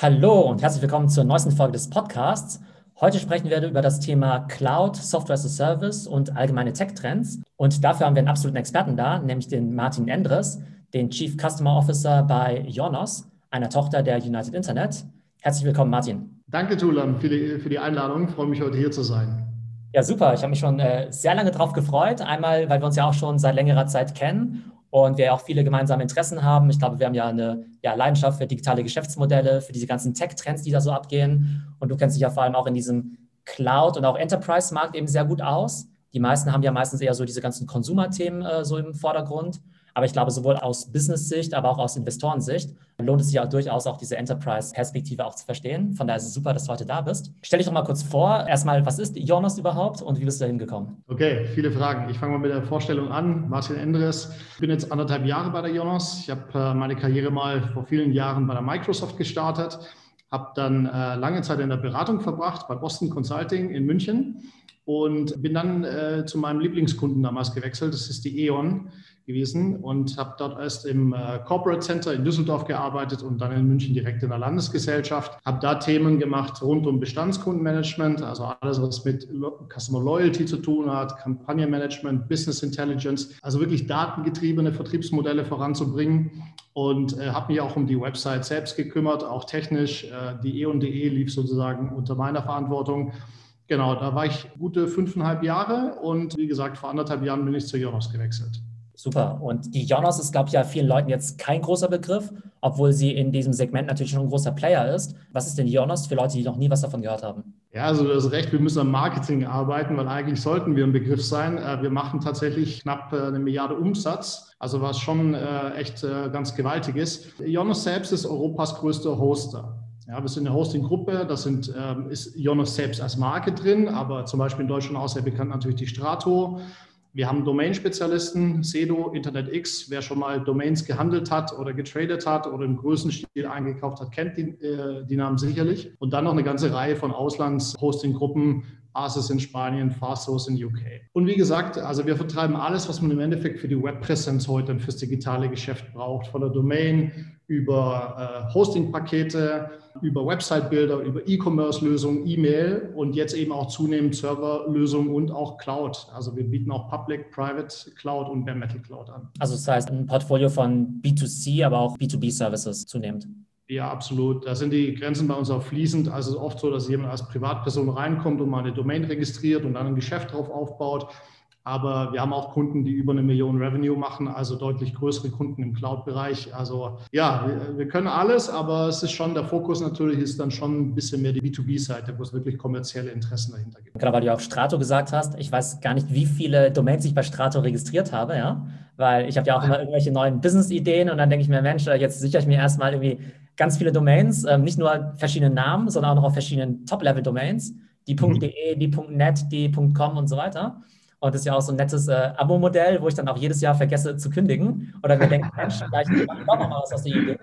Hallo und herzlich willkommen zur neuesten Folge des Podcasts. Heute sprechen wir über das Thema Cloud, Software as a Service und allgemeine Tech-Trends. Und dafür haben wir einen absoluten Experten da, nämlich den Martin Endres, den Chief Customer Officer bei Jonos, einer Tochter der United Internet. Herzlich willkommen, Martin. Danke, Tulan, für die, für die Einladung. Ich freue mich, heute hier zu sein. Ja, super. Ich habe mich schon äh, sehr lange darauf gefreut. Einmal, weil wir uns ja auch schon seit längerer Zeit kennen und wir auch viele gemeinsame Interessen haben. Ich glaube, wir haben ja eine ja, Leidenschaft für digitale Geschäftsmodelle, für diese ganzen Tech-Trends, die da so abgehen. Und du kennst dich ja vor allem auch in diesem Cloud- und auch Enterprise-Markt eben sehr gut aus. Die meisten haben ja meistens eher so diese ganzen Consumer-Themen äh, so im Vordergrund. Aber ich glaube, sowohl aus Business-Sicht, aber auch aus Investorensicht lohnt es sich ja durchaus auch diese Enterprise-Perspektive auch zu verstehen. Von daher ist es super, dass du heute da bist. Stell dich doch mal kurz vor. Erstmal, was ist Jonas überhaupt und wie bist du da hingekommen? Okay, viele Fragen. Ich fange mal mit der Vorstellung an. Martin Endres. Ich bin jetzt anderthalb Jahre bei der Jonas. Ich habe äh, meine Karriere mal vor vielen Jahren bei der Microsoft gestartet. Habe dann äh, lange Zeit in der Beratung verbracht bei Boston Consulting in München und bin dann äh, zu meinem Lieblingskunden damals gewechselt. Das ist die E.ON gewesen und habe dort erst im äh, Corporate Center in Düsseldorf gearbeitet und dann in München direkt in der Landesgesellschaft. Habe da Themen gemacht rund um Bestandskundenmanagement, also alles, was mit Customer Loyalty zu tun hat, Kampagnenmanagement, Business Intelligence, also wirklich datengetriebene Vertriebsmodelle voranzubringen und äh, habe mich auch um die Website selbst gekümmert, auch technisch. Äh, die E&DE lief sozusagen unter meiner Verantwortung. Genau, da war ich gute fünfeinhalb Jahre und wie gesagt, vor anderthalb Jahren bin ich zu Jonas gewechselt. Super. Und die Jonas ist, glaube ich, ja vielen Leuten jetzt kein großer Begriff, obwohl sie in diesem Segment natürlich schon ein großer Player ist. Was ist denn Jonas für Leute, die noch nie was davon gehört haben? Ja, also du hast recht, wir müssen am Marketing arbeiten, weil eigentlich sollten wir ein Begriff sein. Äh, wir machen tatsächlich knapp äh, eine Milliarde Umsatz, also was schon äh, echt ganz gewaltig ist. Jonas selbst ist Europas größter Hoster. Ja, wir sind eine Hosting-Gruppe, da sind, ähm, ist Jonas selbst als Marke drin, aber zum Beispiel in Deutschland auch sehr bekannt natürlich die Strato. Wir haben Domain-Spezialisten, Sedo, InternetX. Wer schon mal Domains gehandelt hat oder getradet hat oder im größten Stil eingekauft hat, kennt die, äh, die Namen sicherlich. Und dann noch eine ganze Reihe von Auslands-Hosting-Gruppen, Asus in Spanien, Fasthost in UK. Und wie gesagt, also wir vertreiben alles, was man im Endeffekt für die Webpräsenz heute fürs digitale Geschäft braucht, von der Domain über äh, Hosting-Pakete, über Website-Bilder, über E-Commerce-Lösungen, E-Mail und jetzt eben auch zunehmend Server-Lösungen und auch Cloud. Also wir bieten auch Public, Private Cloud und Bare Metal Cloud an. Also das heißt ein Portfolio von B2C, aber auch B2B-Services zunehmend. Ja, absolut. Da sind die Grenzen bei uns auch fließend. Also es ist oft so, dass jemand als Privatperson reinkommt und mal eine Domain registriert und dann ein Geschäft drauf aufbaut. Aber wir haben auch Kunden, die über eine Million Revenue machen, also deutlich größere Kunden im Cloud-Bereich. Also ja, wir, wir, können alles, aber es ist schon, der Fokus natürlich ist dann schon ein bisschen mehr die B2B-Seite, wo es wirklich kommerzielle Interessen dahinter gibt. Gerade weil du auch Strato gesagt hast, ich weiß gar nicht, wie viele Domains ich bei Strato registriert habe, ja, weil ich habe ja auch immer irgendwelche neuen Business-Ideen und dann denke ich mir, Mensch, jetzt sichere ich mir erstmal irgendwie ganz viele Domains, ähm, nicht nur verschiedene Namen, sondern auch noch auf verschiedenen Top-Level-Domains, die mhm. .de, die .net, die .com und so weiter. Und das ist ja auch so ein nettes äh, Abo-Modell, wo ich dann auch jedes Jahr vergesse zu kündigen. Oder mir denke, Mensch, vielleicht mache ich doch noch mal was aus der Idee.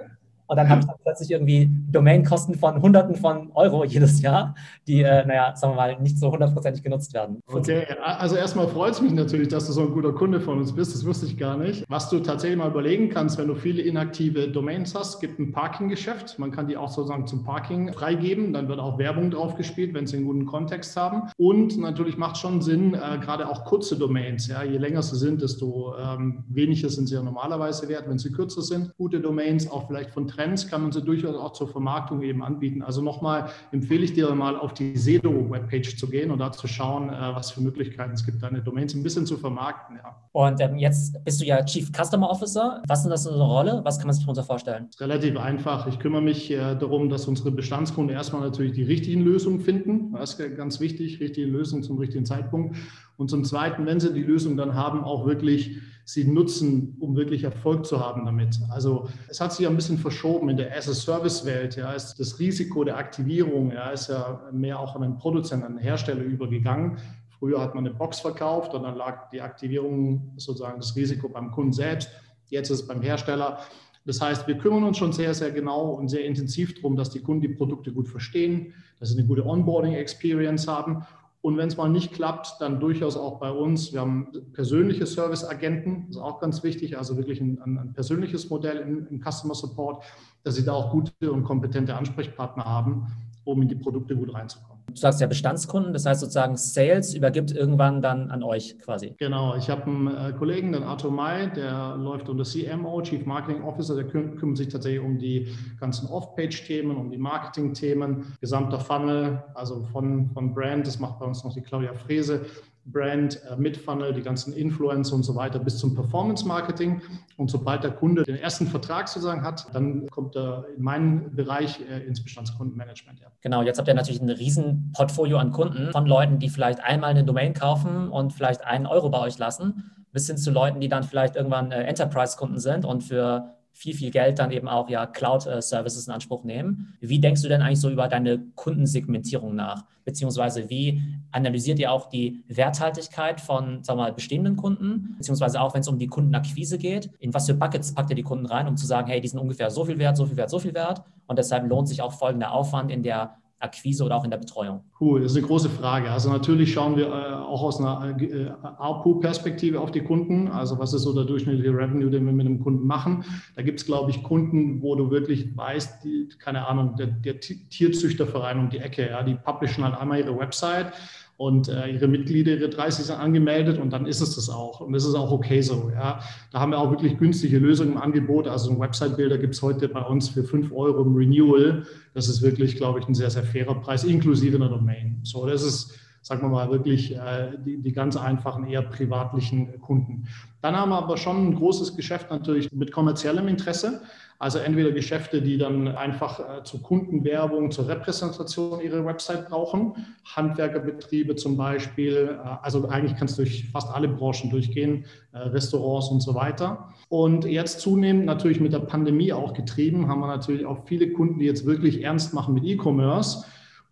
Und dann habe ich dann plötzlich irgendwie Domainkosten von Hunderten von Euro jedes Jahr, die, äh, naja, sagen wir mal, nicht so hundertprozentig genutzt werden. Okay, also erstmal freut es mich natürlich, dass du so ein guter Kunde von uns bist. Das wusste ich gar nicht. Was du tatsächlich mal überlegen kannst, wenn du viele inaktive Domains hast, gibt ein Parking-Geschäft. Man kann die auch sozusagen zum Parking freigeben. Dann wird auch Werbung drauf gespielt, wenn sie einen guten Kontext haben. Und natürlich macht schon Sinn, äh, gerade auch kurze Domains. Ja, je länger sie sind, desto ähm, weniger sind sie ja normalerweise wert, wenn sie kürzer sind. Gute Domains, auch vielleicht von Trends kann man sie durchaus auch zur Vermarktung eben anbieten. Also nochmal empfehle ich dir mal auf die Sedo-Webpage zu gehen und da zu schauen, äh, was für Möglichkeiten es gibt, deine Domains ein bisschen zu vermarkten. Ja. Und ähm, jetzt bist du ja Chief Customer Officer. Was ist das für eine Rolle? Was kann man sich darunter vorstellen? Relativ einfach. Ich kümmere mich äh, darum, dass unsere Bestandskunden erstmal natürlich die richtigen Lösungen finden. Das ist ganz wichtig, richtige Lösungen zum richtigen Zeitpunkt. Und zum Zweiten, wenn sie die Lösung dann haben, auch wirklich sie nutzen, um wirklich Erfolg zu haben damit. Also es hat sich ein bisschen verschoben in der As-a-Service-Welt. Ja, ist das Risiko der Aktivierung ja, ist ja mehr auch an den Produzenten, an den Hersteller übergegangen. Früher hat man eine Box verkauft und dann lag die Aktivierung sozusagen das Risiko beim Kunden selbst. Jetzt ist es beim Hersteller. Das heißt, wir kümmern uns schon sehr, sehr genau und sehr intensiv darum, dass die Kunden die Produkte gut verstehen, dass sie eine gute Onboarding-Experience haben Und wenn es mal nicht klappt, dann durchaus auch bei uns. Wir haben persönliche Service-Agenten, das ist auch ganz wichtig, also wirklich ein, ein persönliches Modell im, im Customer Support, dass sie da auch gute und kompetente Ansprechpartner haben, um in die Produkte gut reinzukommen. Du sagst ja Bestandskunden, das heißt sozusagen Sales übergibt irgendwann dann an euch quasi. Genau, ich habe einen äh, Kollegen, den Arthur May, der läuft unter CMO, Chief Marketing Officer, der küm kümmert sich tatsächlich um die ganzen Off-Page-Themen, um die Marketing-Themen, gesamter Funnel, also von, von Brand, das macht bei uns noch die Claudia Frese, Brand, äh, Mid-Funnel, die ganzen Influencer und so weiter bis zum Performance-Marketing. Und sobald der Kunde den ersten Vertrag sozusagen hat, dann kommt er in meinen Bereich äh, ins Bestandskundenmanagement. Ja. Genau, jetzt habt ihr natürlich ein riesen Portfolio an Kunden von Leuten, die vielleicht einmal eine Domain kaufen und vielleicht einen Euro bei euch lassen, bis hin zu Leuten, die dann vielleicht irgendwann äh, Enterprise-Kunden sind und für viel, viel Geld dann eben auch ja Cloud-Services in Anspruch nehmen. Wie denkst du denn eigentlich so über deine Kundensegmentierung nach? Beziehungsweise wie analysiert ihr auch die Werthaltigkeit von sagen wir mal, bestehenden Kunden? Beziehungsweise auch, wenn es um die Kundenakquise geht, in was für Buckets packt ihr die Kunden rein, um zu sagen, hey, die sind ungefähr so viel wert, so viel wert, so viel wert. Und deshalb lohnt sich auch folgender Aufwand in der Akquise oder auch in der Betreuung? Cool, das ist eine große Frage. Also natürlich schauen wir äh, auch aus einer äh, ARPU-Perspektive auf die Kunden. Also was ist so der durchschnittliche Revenue, den wir mit einem Kunden machen? Da gibt es, glaube ich, Kunden, wo du wirklich weißt, die, keine Ahnung, der, der Tierzüchterverein um die Ecke, ja, die publishen halt einmal ihre Website und äh, ihre Mitglieder, ihre 30 sind angemeldet und dann ist es das auch. Und das ist auch okay so. Ja. Da haben wir auch wirklich günstige Lösungen im Angebot. Also ein Website-Builder gibt es heute bei uns für 5 Euro im Renewal. Das ist wirklich, glaube ich, ein sehr, sehr fairer Preis, inklusive einer Domain. So, das ist, sagen wir mal, wirklich äh, die, die ganz einfachen, eher privatlichen Kunden. Dann haben wir aber schon ein großes Geschäft natürlich mit kommerziellem Interesse. Also entweder Geschäfte, die dann einfach äh, zur Kundenwerbung, zur Repräsentation ihre Website brauchen, Handwerkerbetriebe zum Beispiel, äh, also eigentlich kannst du durch fast alle Branchen durchgehen, äh, Restaurants und so weiter. Und jetzt zunehmend natürlich mit der Pandemie auch getrieben, haben wir natürlich auch viele Kunden, die jetzt wirklich ernst machen mit E-Commerce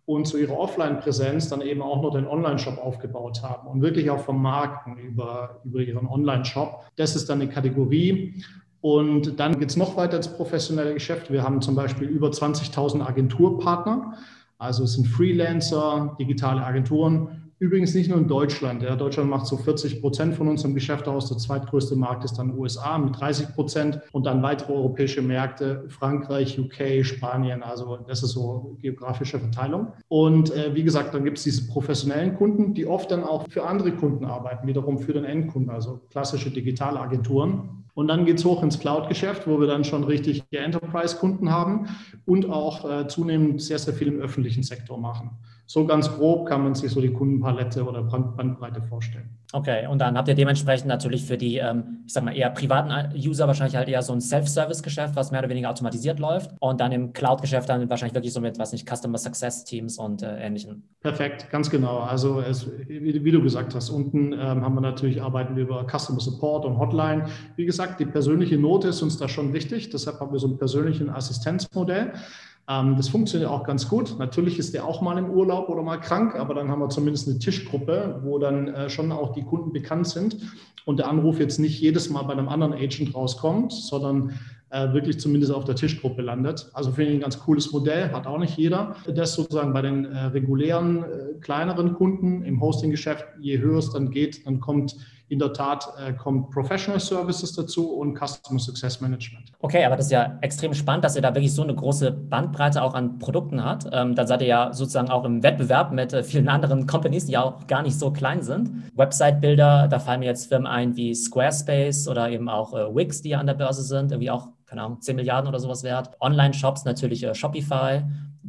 und zu ihrer Offline-Präsenz dann eben auch noch den Online-Shop aufgebaut haben und wirklich auch vermarkten über, über ihren Online-Shop. Das ist dann eine Kategorie. Und dann geht es noch weiter ins professionelle Geschäft. Wir haben zum Beispiel über 20.000 Agenturpartner. Also es sind Freelancer, digitale Agenturen. Übrigens nicht nur in Deutschland. Ja. Deutschland macht so 40 Prozent von unserem Geschäft aus. Der zweitgrößte Markt ist dann USA mit 30 Prozent und dann weitere europäische Märkte, Frankreich, UK, Spanien. Also das ist so geografische Verteilung. Und äh, wie gesagt, dann gibt es diese professionellen Kunden, die oft dann auch für andere Kunden arbeiten, wiederum für den Endkunden, also klassische digitale Agenturen. Und dann geht es hoch ins Cloud-Geschäft, wo wir dann schon richtig Enterprise-Kunden haben und auch äh, zunehmend sehr, sehr viel im öffentlichen Sektor machen. So ganz grob kann man sich so die Kundenpalette oder Bandbreite vorstellen. Okay, und dann habt ihr dementsprechend natürlich für die, ähm, ich sag mal, eher privaten User wahrscheinlich halt eher so ein Self-Service-Geschäft, was mehr oder weniger automatisiert läuft. Und dann im Cloud-Geschäft dann wahrscheinlich wirklich so mit, was nicht, Customer Success Teams und äh, ähnlichen. Perfekt, ganz genau. Also es, wie, wie, du gesagt hast, unten ähm, haben wir natürlich, arbeiten wir über Customer Support und Hotline. Wie gesagt, die persönliche Note ist uns da schon wichtig. Deshalb haben wir so ein persönlichen Assistenzmodell. Ähm, das funktioniert auch ganz gut. Natürlich ist der auch mal im Urlaub oder mal krank, aber dann haben wir zumindest eine Tischgruppe, wo dann äh, schon auch die Kunden bekannt sind und der Anruf jetzt nicht jedes Mal bei einem anderen Agent rauskommt, sondern äh, wirklich zumindest auf der Tischgruppe landet. Also finde ich ein ganz cooles Modell, hat auch nicht jeder. Das sozusagen bei den äh, regulären, kleineren Kunden im Hosting-Geschäft, je höher es dann geht, dann kommt in der Tat äh, kommt Professional Services dazu und Customer Success Management. Okay, aber das ist ja extrem spannend, dass ihr da wirklich so eine große Bandbreite auch an Produkten habt. Ähm, dann seid ihr ja sozusagen auch im Wettbewerb mit äh, vielen anderen Companies, die ja auch gar nicht so klein sind. Website-Bilder, da fallen mir jetzt Firmen ein wie Squarespace oder eben auch äh, Wix, die ja an der Börse sind, irgendwie auch keine Ahnung, 10 Milliarden oder sowas wert. Online-Shops natürlich äh, Shopify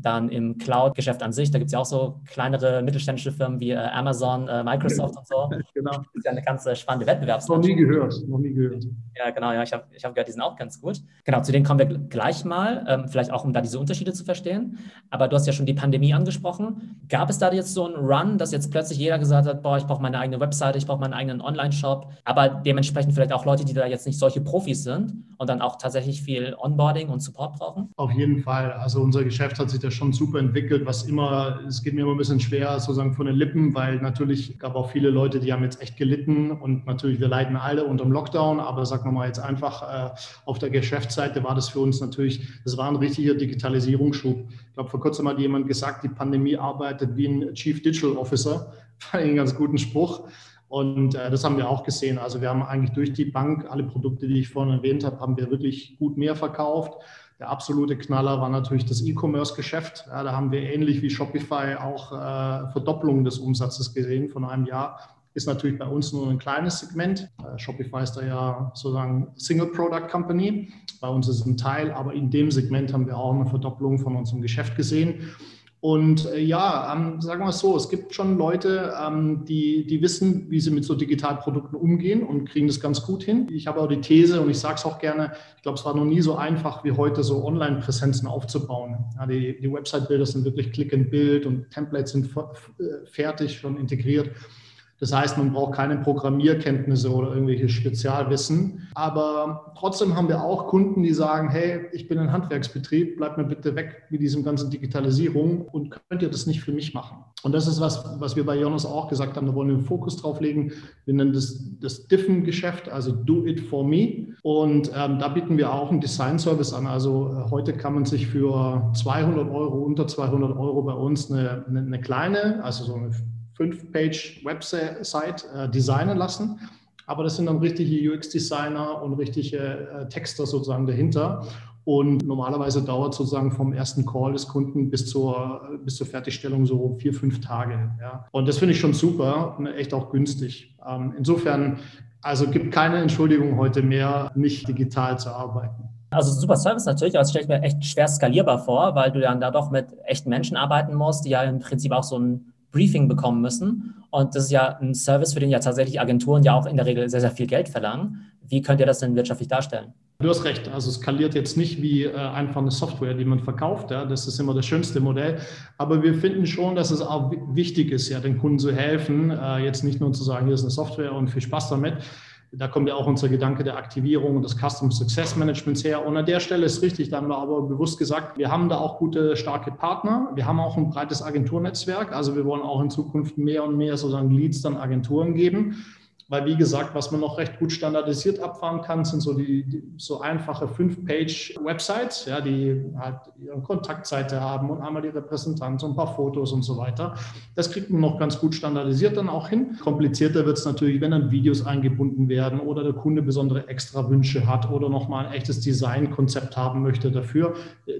dann im Cloud-Geschäft an sich, da gibt es ja auch so kleinere mittelständische Firmen wie äh, Amazon, äh, Microsoft und so. genau. Das ist ja eine ganz äh, spannende Wettbewerbslandschaft. Noch nie gehört, noch nie gehört. Ja, genau, ja, ich habe ich hab gehört, die sind auch ganz gut. Genau, zu denen kommen wir gleich mal, ähm, vielleicht auch, um da diese Unterschiede zu verstehen. Aber du hast ja schon die Pandemie angesprochen. Gab es da jetzt so einen Run, dass jetzt plötzlich jeder gesagt hat, boah, ich brauche meine eigene Webseite, ich brauche meinen eigenen Online-Shop, aber dementsprechend vielleicht auch Leute, die da jetzt nicht solche Profis sind und dann auch tatsächlich viel Onboarding und Support brauchen? Auf jeden Fall. Also unser Geschäft hat sich da schon super entwickelt, was immer, es geht mir immer ein bisschen schwer sozusagen von den Lippen, weil natürlich gab auch viele Leute, die haben jetzt echt gelitten und natürlich, wir leiden alle unter dem Lockdown, aber sagen wir mal jetzt einfach, äh, auf der Geschäftsseite war das für uns natürlich, das war ein richtiger Digitalisierungsschub. Ich glaube, vor kurzem hat jemand gesagt, die Pandemie arbeitet wie ein Chief Digital Officer. Einen ganz guten Spruch. Und äh, das haben wir auch gesehen. Also wir haben eigentlich durch die Bank alle Produkte, die ich vorhin erwähnt habe, haben wir wirklich gut mehr verkauft. Der absolute Knaller war natürlich das E-Commerce-Geschäft. Ja, da haben wir ähnlich wie Shopify auch äh, Verdopplung des Umsatzes gesehen von einem Jahr. Ist natürlich bei uns nur ein kleines Segment. Äh, Shopify ist da ja sozusagen Single Product Company. Bei uns ist es ein Teil, aber in dem Segment haben wir auch eine Verdopplung von unserem Geschäft gesehen. Und äh, ja, ähm, sagen wir es so, es gibt schon Leute, ähm, die, die wissen, wie sie mit so Digitalprodukten umgehen und kriegen das ganz gut hin. Ich habe auch die These und ich sage es auch gerne, ich glaube, es war noch nie so einfach wie heute, so Online-Präsenzen aufzubauen. Ja, die die Website-Bilder sind wirklich Click and Build und Templates sind äh, fertig, schon integriert. Das heißt, man braucht keine Programmierkenntnisse oder irgendwelche Spezialwissen. Aber trotzdem haben wir auch Kunden, die sagen, hey, ich bin ein Handwerksbetrieb, bleib mir bitte weg mit diesem ganzen Digitalisierung und könnt ihr das nicht für mich machen? Und das ist was, was wir bei Jonas auch gesagt haben, da wollen wir einen Fokus drauf legen. Wir nennen das das Diffen-Geschäft, also Do It For Me. Und ähm, da bieten wir auch einen Design-Service an. Also äh, heute kann man sich für 200 Euro, unter 200 Euro bei uns eine, eine, eine kleine, also so eine Fünf-Page-Website äh, designen lassen. Aber das sind dann richtige UX-Designer und richtige äh, Texter sozusagen dahinter. Und normalerweise dauert sozusagen vom ersten Call des Kunden bis zur, bis zur Fertigstellung so vier, fünf Tage. Ja. Und das finde ich schon super und echt auch günstig. Ähm, insofern, also gibt keine Entschuldigung heute mehr, nicht digital zu arbeiten. Also super Service natürlich, aber es stelle ich mir echt schwer skalierbar vor, weil du dann da doch mit echten Menschen arbeiten musst, die ja im Prinzip auch so ein Briefing bekommen müssen. Und das ist ja ein Service, für den ja tatsächlich Agenturen ja auch in der Regel sehr, sehr viel Geld verlangen. Wie könnt ihr das denn wirtschaftlich darstellen? Du hast recht. Also es skaliert jetzt nicht wie äh, einfach eine Software, die man verkauft. Ja. Das ist immer das schönste Modell. Aber wir finden schon, dass es auch wichtig ist, ja, den Kunden zu helfen. Äh, jetzt nicht nur zu sagen, hier ist eine Software und viel Spaß damit, da kommt ja auch unser Gedanke der Aktivierung und des Custom Success Managements her. Und an der Stelle ist richtig, da haben wir aber bewusst gesagt, wir haben da auch gute, starke Partner. Wir haben auch ein breites Agenturnetzwerk. Also wir wollen auch in Zukunft mehr und mehr sozusagen Leads dann Agenturen geben. Weil, wie gesagt, was man noch recht gut standardisiert abfahren kann, sind so die, die so einfache Fünf-Page-Websites, ja, die halt ihre Kontaktseite haben und einmal die Repräsentanz und ein paar Fotos und so weiter. Das kriegt man noch ganz gut standardisiert dann auch hin. Komplizierter wird es natürlich, wenn dann Videos eingebunden werden oder der Kunde besondere Extrawünsche hat oder nochmal ein echtes Designkonzept haben möchte dafür.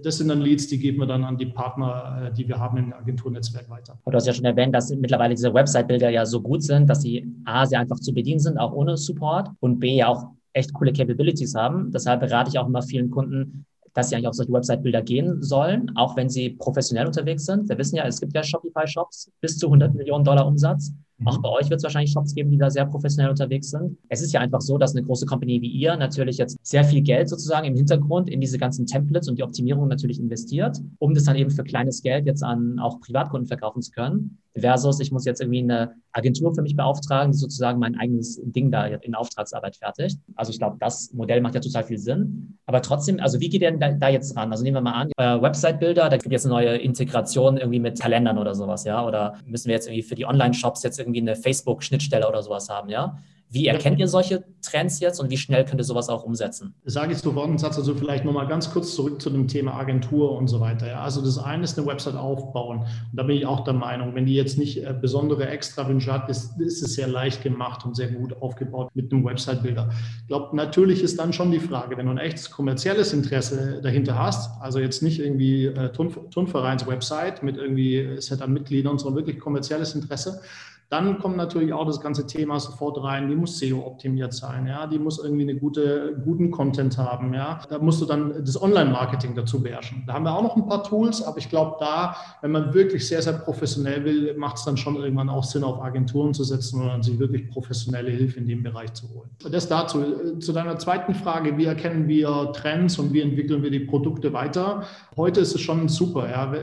Das sind dann Leads, die geben wir dann an die Partner, äh, die wir haben im Agenturnetzwerk weiter. Du hast ja schon erwähnt, dass mittlerweile diese Website-Bilder ja so gut sind, dass sie A, sehr einfach zu bedienen sind, auch ohne Support und B, ja auch echt coole Capabilities haben. Deshalb berate ich auch immer vielen Kunden, dass sie eigentlich auf solche Website-Bilder gehen sollen, auch wenn sie professionell unterwegs sind. Wir wissen ja, es gibt ja Shopify-Shops bis zu 100 Millionen Dollar Umsatz. Mhm. Auch bei euch wird es wahrscheinlich Shops geben, die da sehr professionell unterwegs sind. Es ist ja einfach so, dass eine große Company wie ihr natürlich jetzt sehr viel Geld sozusagen im Hintergrund in diese ganzen Templates und die Optimierung natürlich investiert, um das dann eben für kleines Geld jetzt an auch Privatkunden verkaufen zu können. Versus, ich muss jetzt irgendwie eine Agentur für mich beauftragen, die sozusagen mein eigenes Ding da in Auftragsarbeit fertigt. Also ich glaube, das Modell macht ja total viel Sinn. Aber trotzdem, also wie geht ihr denn da, da jetzt ran? Also nehmen wir mal an, euer Website-Bilder, da gibt es jetzt eine neue Integration irgendwie mit Kalendern oder sowas, ja? Oder müssen wir jetzt irgendwie für die Online-Shops jetzt irgendwie eine Facebook-Schnittstelle oder sowas haben, ja? Wie erkennt ihr solche Trends jetzt und wie schnell könnt ihr sowas auch umsetzen? Sage ich sofort einen Satz, also vielleicht nochmal ganz kurz zurück zu dem Thema Agentur und so weiter. Ja. Also das eine ist eine Website aufbauen. Und da bin ich auch der Meinung, wenn die jetzt nicht äh, besondere Extrawünsche hat, ist, ist es sehr leicht gemacht und sehr gut aufgebaut mit einem Website-Bilder. Ich glaube, natürlich ist dann schon die Frage, wenn du ein echtes kommerzielles Interesse dahinter hast, also jetzt nicht irgendwie äh, Turnvereins-Website mit irgendwie Set an Mitgliedern, sondern wirklich kommerzielles Interesse, dann kommt natürlich auch das ganze Thema sofort rein. Die muss SEO optimiert sein, ja. Die muss irgendwie eine gute, guten Content haben, ja. Da musst du dann das Online-Marketing dazu beherrschen. Da haben wir auch noch ein paar Tools, aber ich glaube, da, wenn man wirklich sehr, sehr professionell will, macht es dann schon irgendwann auch Sinn, auf Agenturen zu setzen und sich wirklich professionelle Hilfe in dem Bereich zu holen. Das dazu. Zu deiner zweiten Frage, wie erkennen wir Trends und wie entwickeln wir die Produkte weiter? Heute ist es schon super, ja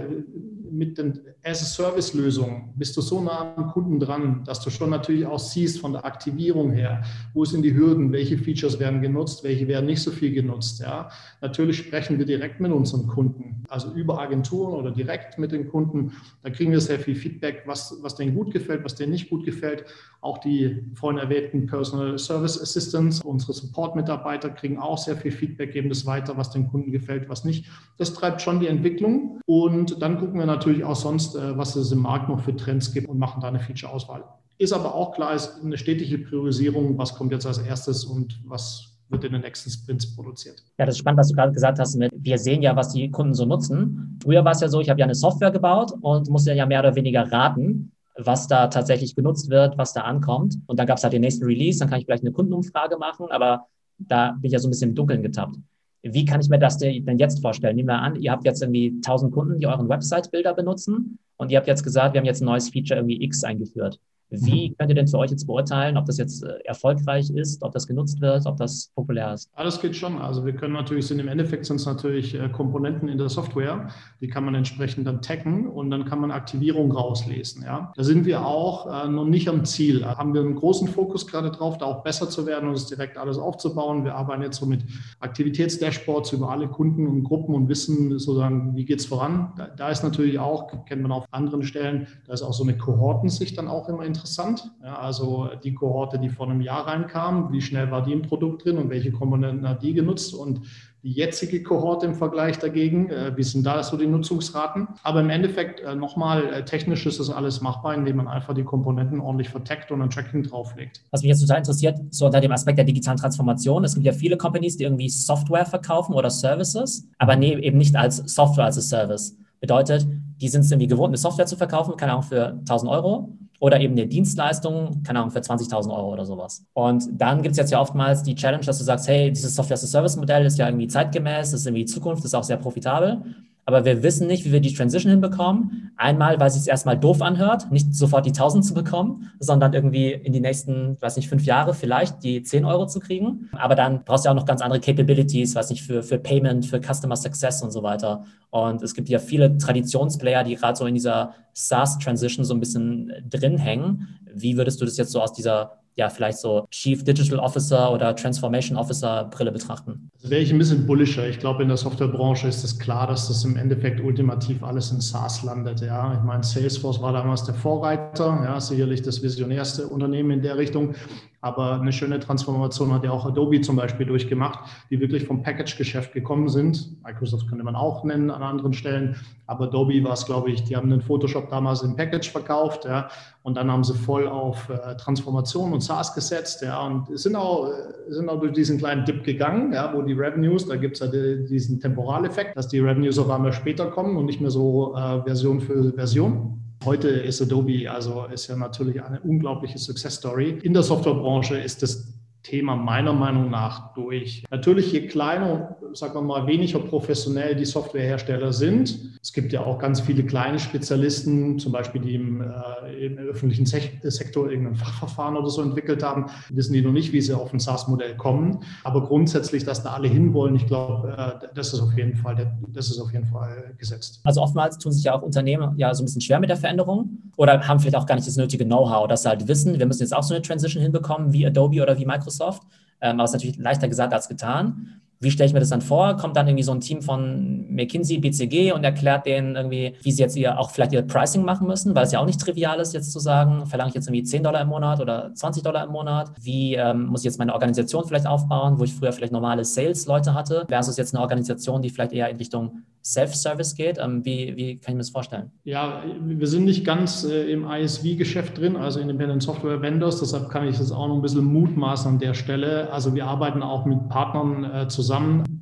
mit den As-a-Service-Lösungen bist du so nah am Kunden dran, dass du schon natürlich auch siehst von der Aktivierung her, wo sind die Hürden, welche Features werden genutzt, welche werden nicht so viel genutzt. Ja. Natürlich sprechen wir direkt mit unseren Kunden, also über Agenturen oder direkt mit den Kunden. Da kriegen wir sehr viel Feedback, was, was denen gut gefällt, was denen nicht gut gefällt. Auch die vorhin erwähnten Personal Service Assistants, unsere Support-Mitarbeiter kriegen auch sehr viel Feedback, geben das weiter, was den Kunden gefällt, was nicht. Das treibt schon die Entwicklung. Und dann gucken wir natürlich auch sonst, äh, was es im Markt noch für Trends gibt und machen da eine Feature-Auswahl. Ist aber auch klar, ist eine stetige Priorisierung, was kommt jetzt als erstes und was wird in den nächsten Sprints produziert. Ja, das ist spannend, was du gerade gesagt hast. Mit, wir sehen ja, was die Kunden so nutzen. Früher war es ja so, ich habe ja eine Software gebaut und musste ja mehr oder weniger raten, was da tatsächlich genutzt wird, was da ankommt. Und dann gab es halt den nächsten Release, dann kann ich vielleicht eine Kundenumfrage machen, aber da bin ich ja so ein bisschen im Dunkeln getappt. Wie kann ich mir das denn jetzt vorstellen? Nehmen wir an, ihr habt jetzt irgendwie 1000 Kunden, die euren Website-Bilder benutzen und ihr habt jetzt gesagt, wir haben jetzt ein neues Feature irgendwie X eingeführt. Wie mhm. könnt ihr denn für euch jetzt beurteilen, ob das jetzt äh, erfolgreich ist, ob das genutzt wird, ob das populär ist? Alles geht schon. Also wir können natürlich, sind im Endeffekt sind es natürlich äh, Komponenten in der Software, die kann man entsprechend dann taggen und dann kann man Aktivierung rauslesen. Ja. Da sind wir auch äh, noch nicht am Ziel. Da haben wir einen großen Fokus gerade drauf, da auch besser zu werden und es direkt alles aufzubauen. Wir arbeiten jetzt so mit Aktivitätsdashboards über alle Kunden und Gruppen und wissen sozusagen, wie geht es voran. Da, da ist natürlich auch, kennt man auf anderen Stellen, da ist auch so eine Kohortensicht dann auch immer interessant interessant. Ja, also die Kohorte, die vor einem Jahr reinkam, wie schnell war die im Produkt drin und welche Komponenten hat die genutzt und die jetzige Kohorte im Vergleich dagegen, äh, wie sind da so die Nutzungsraten. Aber im Endeffekt äh, nochmal, äh, technisch ist das alles machbar, indem man einfach die Komponenten ordentlich verteckt und ein Tracking drauflegt. Was mich jetzt total interessiert, so unter dem Aspekt der digitalen Transformation, es gibt ja viele Companies, die irgendwie Software verkaufen oder Services, aber nee, eben nicht als Software als Service. Bedeutet, die sind es irgendwie gewohnt, eine Software zu verkaufen, keine Ahnung, für 1000 Euro oder eben eine Dienstleistung, keine Ahnung, für 20.000 Euro oder sowas. Und dann gibt es jetzt ja oftmals die Challenge, dass du sagst, hey, dieses Software-as-a-Service-Modell ist ja irgendwie zeitgemäß, ist irgendwie Zukunft, ist auch sehr profitabel aber wir wissen nicht, wie wir die Transition hinbekommen. Einmal, weil es sich erstmal doof anhört, nicht sofort die 1000 zu bekommen, sondern irgendwie in die nächsten, weiß nicht, fünf Jahre vielleicht die 10 Euro zu kriegen. Aber dann brauchst du ja auch noch ganz andere Capabilities, weiß nicht, für, für Payment, für Customer Success und so weiter. Und es gibt ja viele Traditionsplayer, die gerade so in dieser SaaS-Transition so ein bisschen drin hängen. Wie würdest du das jetzt so aus dieser ja, vielleicht so Chief Digital Officer oder Transformation Officer Brille betrachten? Also wäre ich ein bisschen bullischer. Ich glaube, in der Softwarebranche ist es klar, dass das im Endeffekt ultimativ alles in SaaS landet. Ja, ich meine, Salesforce war damals der Vorreiter, ja, sicherlich das visionärste Unternehmen in der Richtung. Aber eine schöne Transformation hat ja auch Adobe zum Beispiel durchgemacht, die wirklich vom Package-Geschäft gekommen sind. Microsoft könnte man auch nennen an anderen Stellen. Aber Adobe war es, glaube ich, die haben den Photoshop damals im Package verkauft. Ja, und dann haben sie voll auf äh, Transformation und SaaS gesetzt. Ja, und sind auch, sind auch durch diesen kleinen Dip gegangen, ja, wo die Revenues, da gibt es ja die, diesen Temporaleffekt, dass die Revenues auf einmal später kommen und nicht mehr so äh, Version für Version. Heute ist Adobe, also ist ja natürlich eine unglaubliche Success Story. In der Softwarebranche ist das Thema meiner Meinung nach durch. Natürlich, je kleiner, sagen wir mal, weniger professionell die Softwarehersteller sind. Es gibt ja auch ganz viele kleine Spezialisten, zum Beispiel, die im, äh, im öffentlichen Sektor irgendein Fachverfahren oder so entwickelt haben, wissen die noch nicht, wie sie auf ein SaaS-Modell kommen. Aber grundsätzlich, dass da alle hinwollen, ich glaube, äh, das ist auf jeden Fall, das ist auf jeden Fall gesetzt. Also oftmals tun sich ja auch Unternehmen ja so ein bisschen schwer mit der Veränderung oder haben vielleicht auch gar nicht das nötige Know-how, dass sie halt wissen, wir müssen jetzt auch so eine Transition hinbekommen wie Adobe oder wie Microsoft Microsoft. Ähm, aber es ist natürlich leichter gesagt als getan. Wie stelle ich mir das dann vor? Kommt dann irgendwie so ein Team von McKinsey, BCG und erklärt denen irgendwie, wie sie jetzt ihr auch vielleicht ihr Pricing machen müssen, weil es ja auch nicht trivial ist, jetzt zu sagen, verlange ich jetzt irgendwie 10 Dollar im Monat oder 20 Dollar im Monat? Wie ähm, muss ich jetzt meine Organisation vielleicht aufbauen, wo ich früher vielleicht normale Sales-Leute hatte, versus jetzt eine Organisation, die vielleicht eher in Richtung Self-Service geht. Ähm, wie, wie kann ich mir das vorstellen? Ja, wir sind nicht ganz äh, im ISV-Geschäft drin, also Independent Software Vendors. Deshalb kann ich das auch noch ein bisschen mutmaßen an der Stelle. Also wir arbeiten auch mit Partnern äh, zusammen.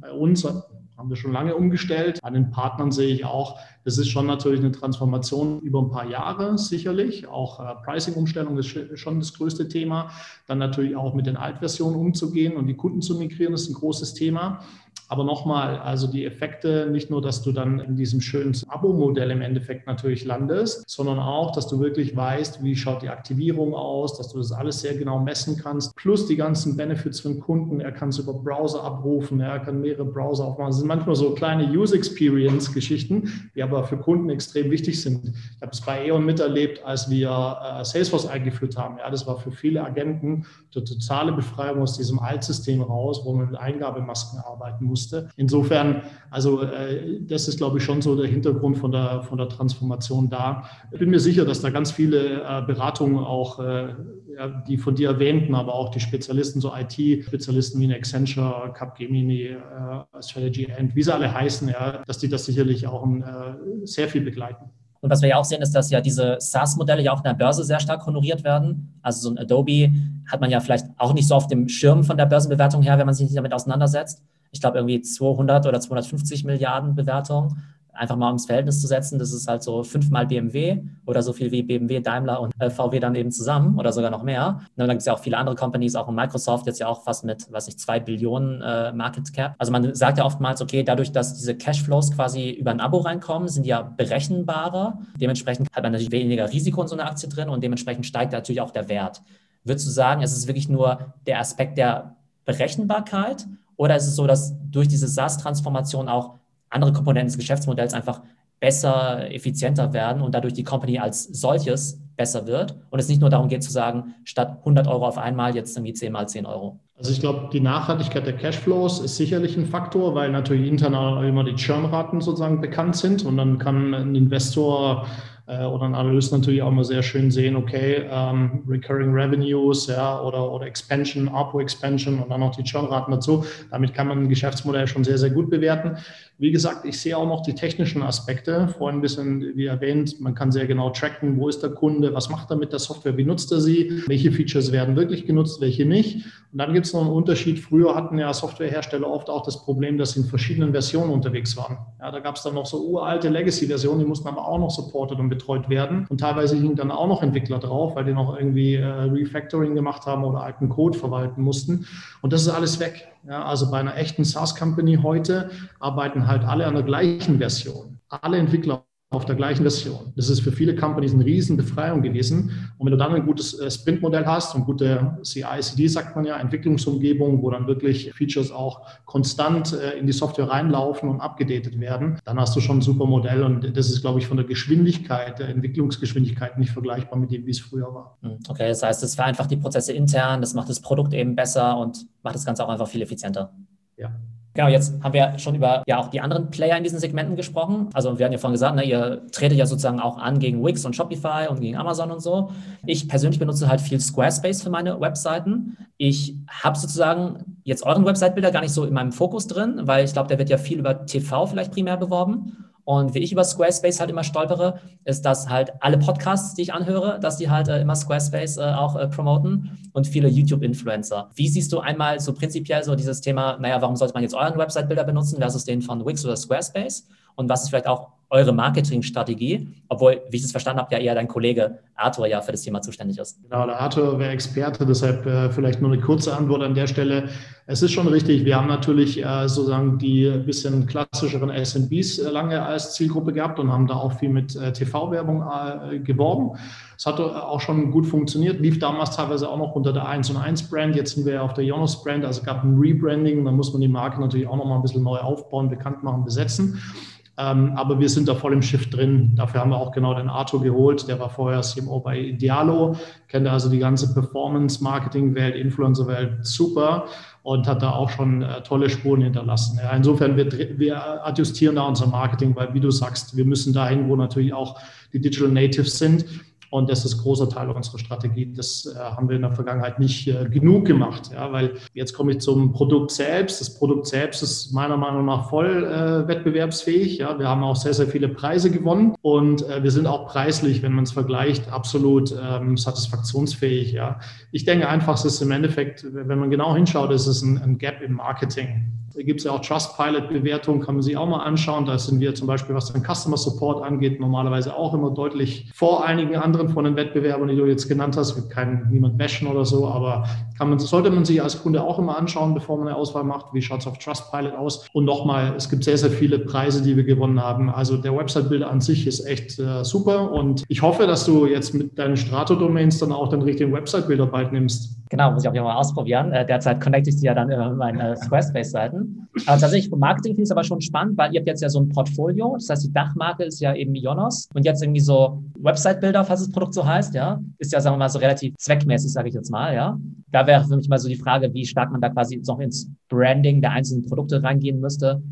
Bei uns haben wir schon lange umgestellt. An den Partnern sehe ich auch, das ist schon natürlich eine Transformation über ein paar Jahre sicherlich. Auch äh, Pricing-Umstellung ist schon das größte Thema. Dann natürlich auch mit den Altversionen umzugehen und die Kunden zu migrieren, ist ein großes Thema. Aber nochmal, also die Effekte, nicht nur, dass du dann in diesem schönen Abo-Modell im Endeffekt natürlich landest, sondern auch, dass du wirklich weißt, wie schaut die Aktivierung aus, dass du das alles sehr genau messen kannst, plus die ganzen Benefits für den Kunden. Er kann es über Browser abrufen, er kann mehrere Browser aufmachen. Das sind manchmal so kleine User Experience-Geschichten, die aber für Kunden extrem wichtig sind. Ich habe es bei E.ON miterlebt, als wir äh, Salesforce eingeführt haben. Ja, das war für viele Agenten die totale Befreiung aus diesem Altsystem raus, wo man mit Eingabemasken arbeiten musste. Insofern, also äh, das ist, glaube ich, schon so der Hintergrund von der, von der Transformation da. Ich bin mir sicher, dass da ganz viele äh, Beratungen auch, äh, ja, die von dir erwähnten, aber auch die Spezialisten, so IT-Spezialisten wie eine Accenture, Capgemini, äh, Strategy End, wie sie alle heißen, ja, dass die das sicherlich auch äh, sehr viel begleiten. Und was wir ja auch sehen, ist, dass ja diese SaaS-Modelle ja auch in der Börse sehr stark honoriert werden. Also so ein Adobe hat man ja vielleicht auch nicht so auf dem Schirm von der Börsenbewertung her, wenn man sich nicht damit auseinandersetzt. Ich glaube irgendwie 200 oder 250 Milliarden Bewertung einfach mal ums Verhältnis zu setzen, das ist halt so fünfmal BMW oder so viel wie BMW, Daimler und äh, VW dann eben zusammen oder sogar noch mehr. Und dann gibt es ja auch viele andere Companies, auch Microsoft jetzt ja auch fast mit, was ich, zwei Billionen äh, Market Cap. Also man sagt ja oftmals, okay, dadurch, dass diese Cashflows quasi über ein Abo reinkommen, sind die ja berechenbarer. Dementsprechend hat man natürlich weniger Risiko in so einer Aktie drin und dementsprechend steigt natürlich auch der Wert. Würdest du sagen, es ist wirklich nur der Aspekt der Berechenbarkeit oder ist es so, dass durch diese SaaS-Transformation auch andere Komponenten des Geschäftsmodells einfach besser, effizienter werden und dadurch die Company als solches besser wird und es nicht nur darum geht zu sagen, statt 100 Euro auf einmal jetzt irgendwie 10 mal 10 Euro. Also ich glaube, die Nachhaltigkeit der Cashflows ist sicherlich ein Faktor, weil natürlich internal immer die Churnraten sozusagen bekannt sind und dann kann ein Investor äh, oder ein Analyst natürlich auch mal sehr schön sehen, okay, ähm, Recurring Revenues ja, oder, oder Expansion, ARPU Expansion und dann noch die Churnraten dazu. Damit kann man ein Geschäftsmodell schon sehr, sehr gut bewerten. Wie gesagt, ich sehe auch noch die technischen Aspekte. Vorhin ein bisschen, wie erwähnt, man kann sehr genau tracken, wo ist der Kunde, was macht er mit der Software, wie nutzt er sie, welche Features werden wirklich genutzt, welche nicht. Und dann gibt es noch einen Unterschied. Früher hatten ja Softwarehersteller oft auch das Problem, dass sie in verschiedenen Versionen unterwegs waren. Ja, da gab es dann noch so uralte Legacy-Versionen, die mussten aber auch noch supported und betreut werden. Und teilweise hingen dann auch noch Entwickler drauf, weil die noch irgendwie äh, Refactoring gemacht haben oder alten Code verwalten mussten. Und das ist alles weg. Ja, also bei einer echten SaaS-Company heute arbeiten halt alle an der gleichen Version. Alle Entwickler auf der gleichen Version. Das ist für viele Companies eine riesen Befreiung gewesen. Und wenn du dann ein gutes äh, Sprint-Modell hast und gute CI-CD, sagt man ja, Entwicklungsumgebung, wo dann wirklich Features auch konstant äh, in die Software reinlaufen und abgedatet werden, dann hast du schon ein super Modell. Und das ist, glaube ich, von der Geschwindigkeit, der Entwicklungsgeschwindigkeit nicht vergleichbar mit dem, wie es früher war. Hm, okay, das heißt, es vereinfacht die Prozesse intern, das macht das Produkt eben besser und macht das Ganze auch einfach viel effizienter. Ja. Genau, jetzt haben wir schon über ja auch die anderen Player in diesen Segmenten gesprochen. Also wir hatten ja vorhin gesagt, ne, ihr tretet ja sozusagen auch an gegen Wix und Shopify und gegen Amazon und so. Ich persönlich benutze halt viel Squarespace für meine Webseiten. Ich habe sozusagen jetzt euren Website-Bilder gar nicht so in meinem Fokus drin, weil ich glaube, der wird ja viel über TV vielleicht primär beworben. Und wie ich über Squarespace halt immer stolpere, ist, dass halt alle Podcasts, die ich anhöre, dass die halt äh, immer Squarespace äh, auch äh, promoten und viele YouTube-Influencer. Wie siehst du einmal so prinzipiell so dieses Thema, naja, warum sollte man jetzt euren Website-Bilder benutzen versus den von Wix oder Squarespace? Und was ist vielleicht auch eure Marketingstrategie, obwohl, wie ich das verstanden habe, ja eher dein Kollege Arthur ja für das Thema zuständig ist. Genau, der Arthur wäre Experte, deshalb äh, vielleicht nur eine kurze Antwort an der Stelle. Es ist schon richtig, wir haben natürlich äh, sozusagen die bisschen klassischeren SMBs äh, lange als Zielgruppe gehabt und haben da auch viel mit äh, TV-Werbung äh, geworben. Es hat auch schon gut funktioniert, lief damals teilweise auch noch unter der 1 und 1 Brand. Jetzt sind wir ja auf der Jonas Brand, also gab ein Rebranding. Da muss man die Marke natürlich auch noch mal ein bisschen neu aufbauen, bekannt machen, besetzen. Ähm, aber wir sind da voll im Schiff drin. Dafür haben wir auch genau den Arthur geholt. Der war vorher CMO bei Dialo, kennt also die ganze Performance-Marketing-Welt, Influencer-Welt super und hat da auch schon äh, tolle Spuren hinterlassen. Ja, insofern, wir, wir adjustieren da unser Marketing, weil, wie du sagst, wir müssen dahin, wo natürlich auch die Digital Natives sind. Und das ist großer Teil unserer Strategie. Das äh, haben wir in der Vergangenheit nicht äh, genug gemacht, ja, weil jetzt komme ich zum Produkt selbst. Das Produkt selbst ist meiner Meinung nach voll äh, wettbewerbsfähig. Ja. Wir haben auch sehr, sehr viele Preise gewonnen und äh, wir sind auch preislich, wenn man es vergleicht, absolut ähm, satisfaktionsfähig. Ja. Ich denke einfach, es ist im Endeffekt, wenn man genau hinschaut, ist es ein, ein Gap im Marketing. Da gibt es ja auch Trustpilot-Bewertungen, kann man sich auch mal anschauen. Da sind wir zum Beispiel, was den Customer Support angeht, normalerweise auch immer deutlich vor einigen anderen von den Wettbewerbern, die du jetzt genannt hast. Wir keinen niemand bashen oder so, aber man, sollte man sich als Kunde auch immer anschauen, bevor man eine Auswahl macht. Wie schaut es auf Trustpilot aus? Und nochmal, es gibt sehr, sehr viele Preise, die wir gewonnen haben. Also der Website-Builder an sich ist echt äh, super und ich hoffe, dass du jetzt mit deinen Strato-Domains dann auch den richtigen Website-Builder bald nimmst. Genau, muss ich auch mal ausprobieren. Äh, derzeit connecte ich die ja dann über meine Squarespace-Seiten. Aber tatsächlich, Marketing finde ich es aber schon spannend, weil ihr habt jetzt ja so ein Portfolio. Das heißt, die Dachmarke ist ja eben Ionos. Und jetzt irgendwie so Website-Builder, falls das Produkt so heißt, ja, ist ja, sagen wir mal, so relativ zweckmäßig, sage ich jetzt mal, ja. Da wäre für mich mal so die Frage, wie stark man da quasi noch ins Branding der einzelnen Produkte reingehen müsste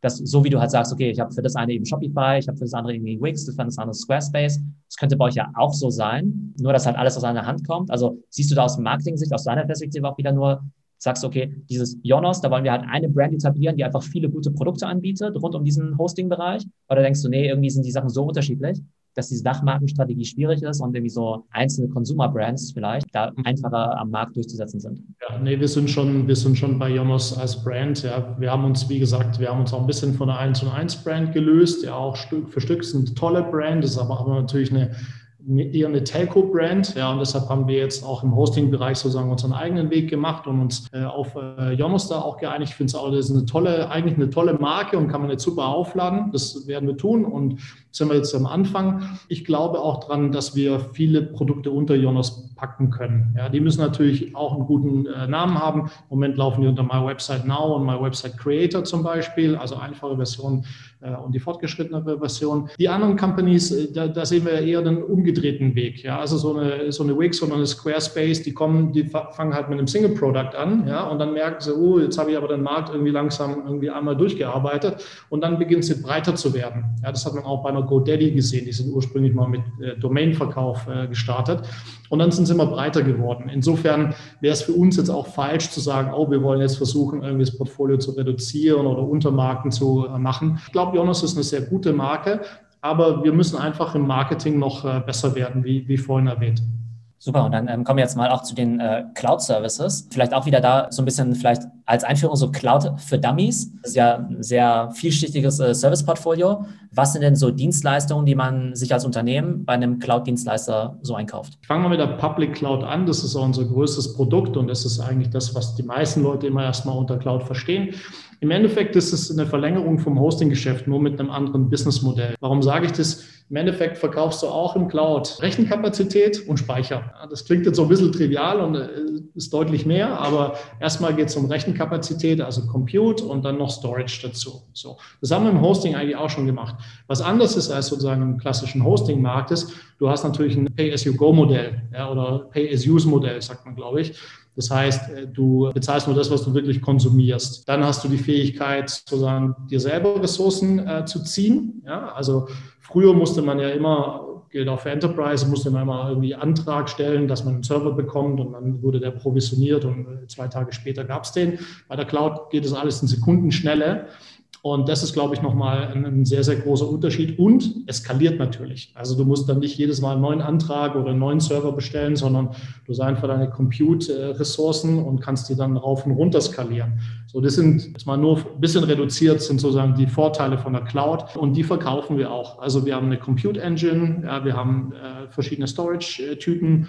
dass so wie du halt sagst, okay, ich habe für das eine eben Shopify, ich habe für das andere irgendwie Wix, für das andere Squarespace. Das könnte bei euch ja auch so sein, nur dass halt alles aus einer Hand kommt. Also siehst du da aus Marketing-Sicht, aus deiner Perspektive auch wieder nur, sagst, okay, dieses Jonos, da wollen wir halt eine Brand etablieren, die einfach viele gute Produkte anbietet rund um diesen Hosting-Bereich? Oder denkst du, nee, irgendwie sind die Sachen so unterschiedlich, dass diese Dachmarkenstrategie schwierig ist und irgendwie so einzelne Consumer-Brands vielleicht da einfacher am Markt durchzusetzen sind. Ja, nee, wir sind schon, wir sind schon bei Jonas als Brand. Ja. Wir haben uns, wie gesagt, wir haben uns auch ein bisschen von der 1 und 1 Brand gelöst. Ja, auch Stück für Stück sind tolle Brand, ist aber, aber natürlich eine eher eine Telco-Brand. Ja, und deshalb haben wir jetzt auch im Hosting-Bereich sozusagen unseren eigenen Weg gemacht und uns äh, auf äh, Jonos da auch geeinigt. Ich finde es auch, das ist eine tolle, eigentlich eine tolle Marke und kann man jetzt super aufladen. Das werden wir tun und sind wir jetzt am Anfang. Ich glaube auch daran, dass wir viele Produkte unter Jonas packen können. Ja, die müssen natürlich auch einen guten äh, Namen haben. Im Moment laufen die unter My Website Now und My Website Creator zum Beispiel, also einfache Version äh, und die fortgeschrittenere Version. Die anderen Companies, äh, da, da, sehen wir eher den umgedrehten Weg. Ja, also so eine, so eine Wix oder eine Squarespace, die kommen, die fangen halt mit einem Single Product an, ja, und dann merken sie, oh, jetzt habe ich aber den Markt irgendwie langsam irgendwie einmal durchgearbeitet und dann beginnt sie breiter zu werden. Ja, das hat man auch bei einer GoDaddy gesehen. Die sind ursprünglich mal mit äh, Domainverkauf äh, gestartet und dann sind sie immer breiter geworden. Insofern wäre es für uns jetzt auch falsch zu sagen, oh, wir wollen jetzt versuchen, irgendwie das Portfolio zu reduzieren oder Untermarken zu äh, machen. Ich glaube, Jonas ist eine sehr gute Marke, aber wir müssen einfach im Marketing noch äh, besser werden, wie, wie vorhin erwähnt. Super, und dann ähm, kommen wir jetzt mal auch zu den äh, Cloud-Services. Vielleicht auch wieder da so ein bisschen vielleicht als Einführung so Cloud für Dummies. Das ist ja ein sehr vielschichtiges äh, Service-Portfolio. Was sind denn so Dienstleistungen, die man sich als Unternehmen bei einem Cloud-Dienstleister so einkauft? Ich fange mal mit der Public Cloud an. Das ist unser größtes Produkt und das ist eigentlich das, was die meisten Leute immer erstmal unter Cloud verstehen. Im Endeffekt ist es eine Verlängerung vom Hosting-Geschäft, nur mit einem anderen Businessmodell. Warum sage ich das? Im Endeffekt verkaufst du auch im Cloud Rechenkapazität und Speicher. Das klingt jetzt so ein bisschen trivial und äh, ist deutlich mehr, aber erstmal geht es um Rechenkapazität, also Compute und dann noch Storage dazu. So, das haben wir im Hosting eigentlich auch schon gemacht. Was anders ist als sozusagen im klassischen Hosting-Markt ist, du hast natürlich ein Pay-as-you-go-Modell ja, oder Pay-as-use-Modell, sagt man, glaube ich. Das heißt, äh, du bezahlst nur das, was du wirklich konsumierst. Dann hast du die Fähigkeit, sozusagen dir selber Ressourcen äh, zu ziehen. Ja, also Früher musste man ja immer, gilt auch für Enterprise, musste man immer irgendwie Antrag stellen, dass man einen Server bekommt und dann wurde der provisioniert und äh, zwei Tage später gab es den. Bei der Cloud geht es alles in Sekundenschnelle. Und das ist, glaube ich, nochmal ein, sehr, sehr großer Unterschied und eskaliert natürlich. Also du musst dann nicht jedes Mal einen neuen Antrag oder einen neuen Server bestellen, sondern du hast einfach deine Compute-Ressourcen und kannst die dann rauf und runter skalieren. So, das sind jetzt mal nur ein bisschen reduziert, sind sozusagen die Vorteile von der Cloud und die verkaufen wir auch. Also wir haben eine Compute Engine, ja, wir haben äh, verschiedene Storage-Typen,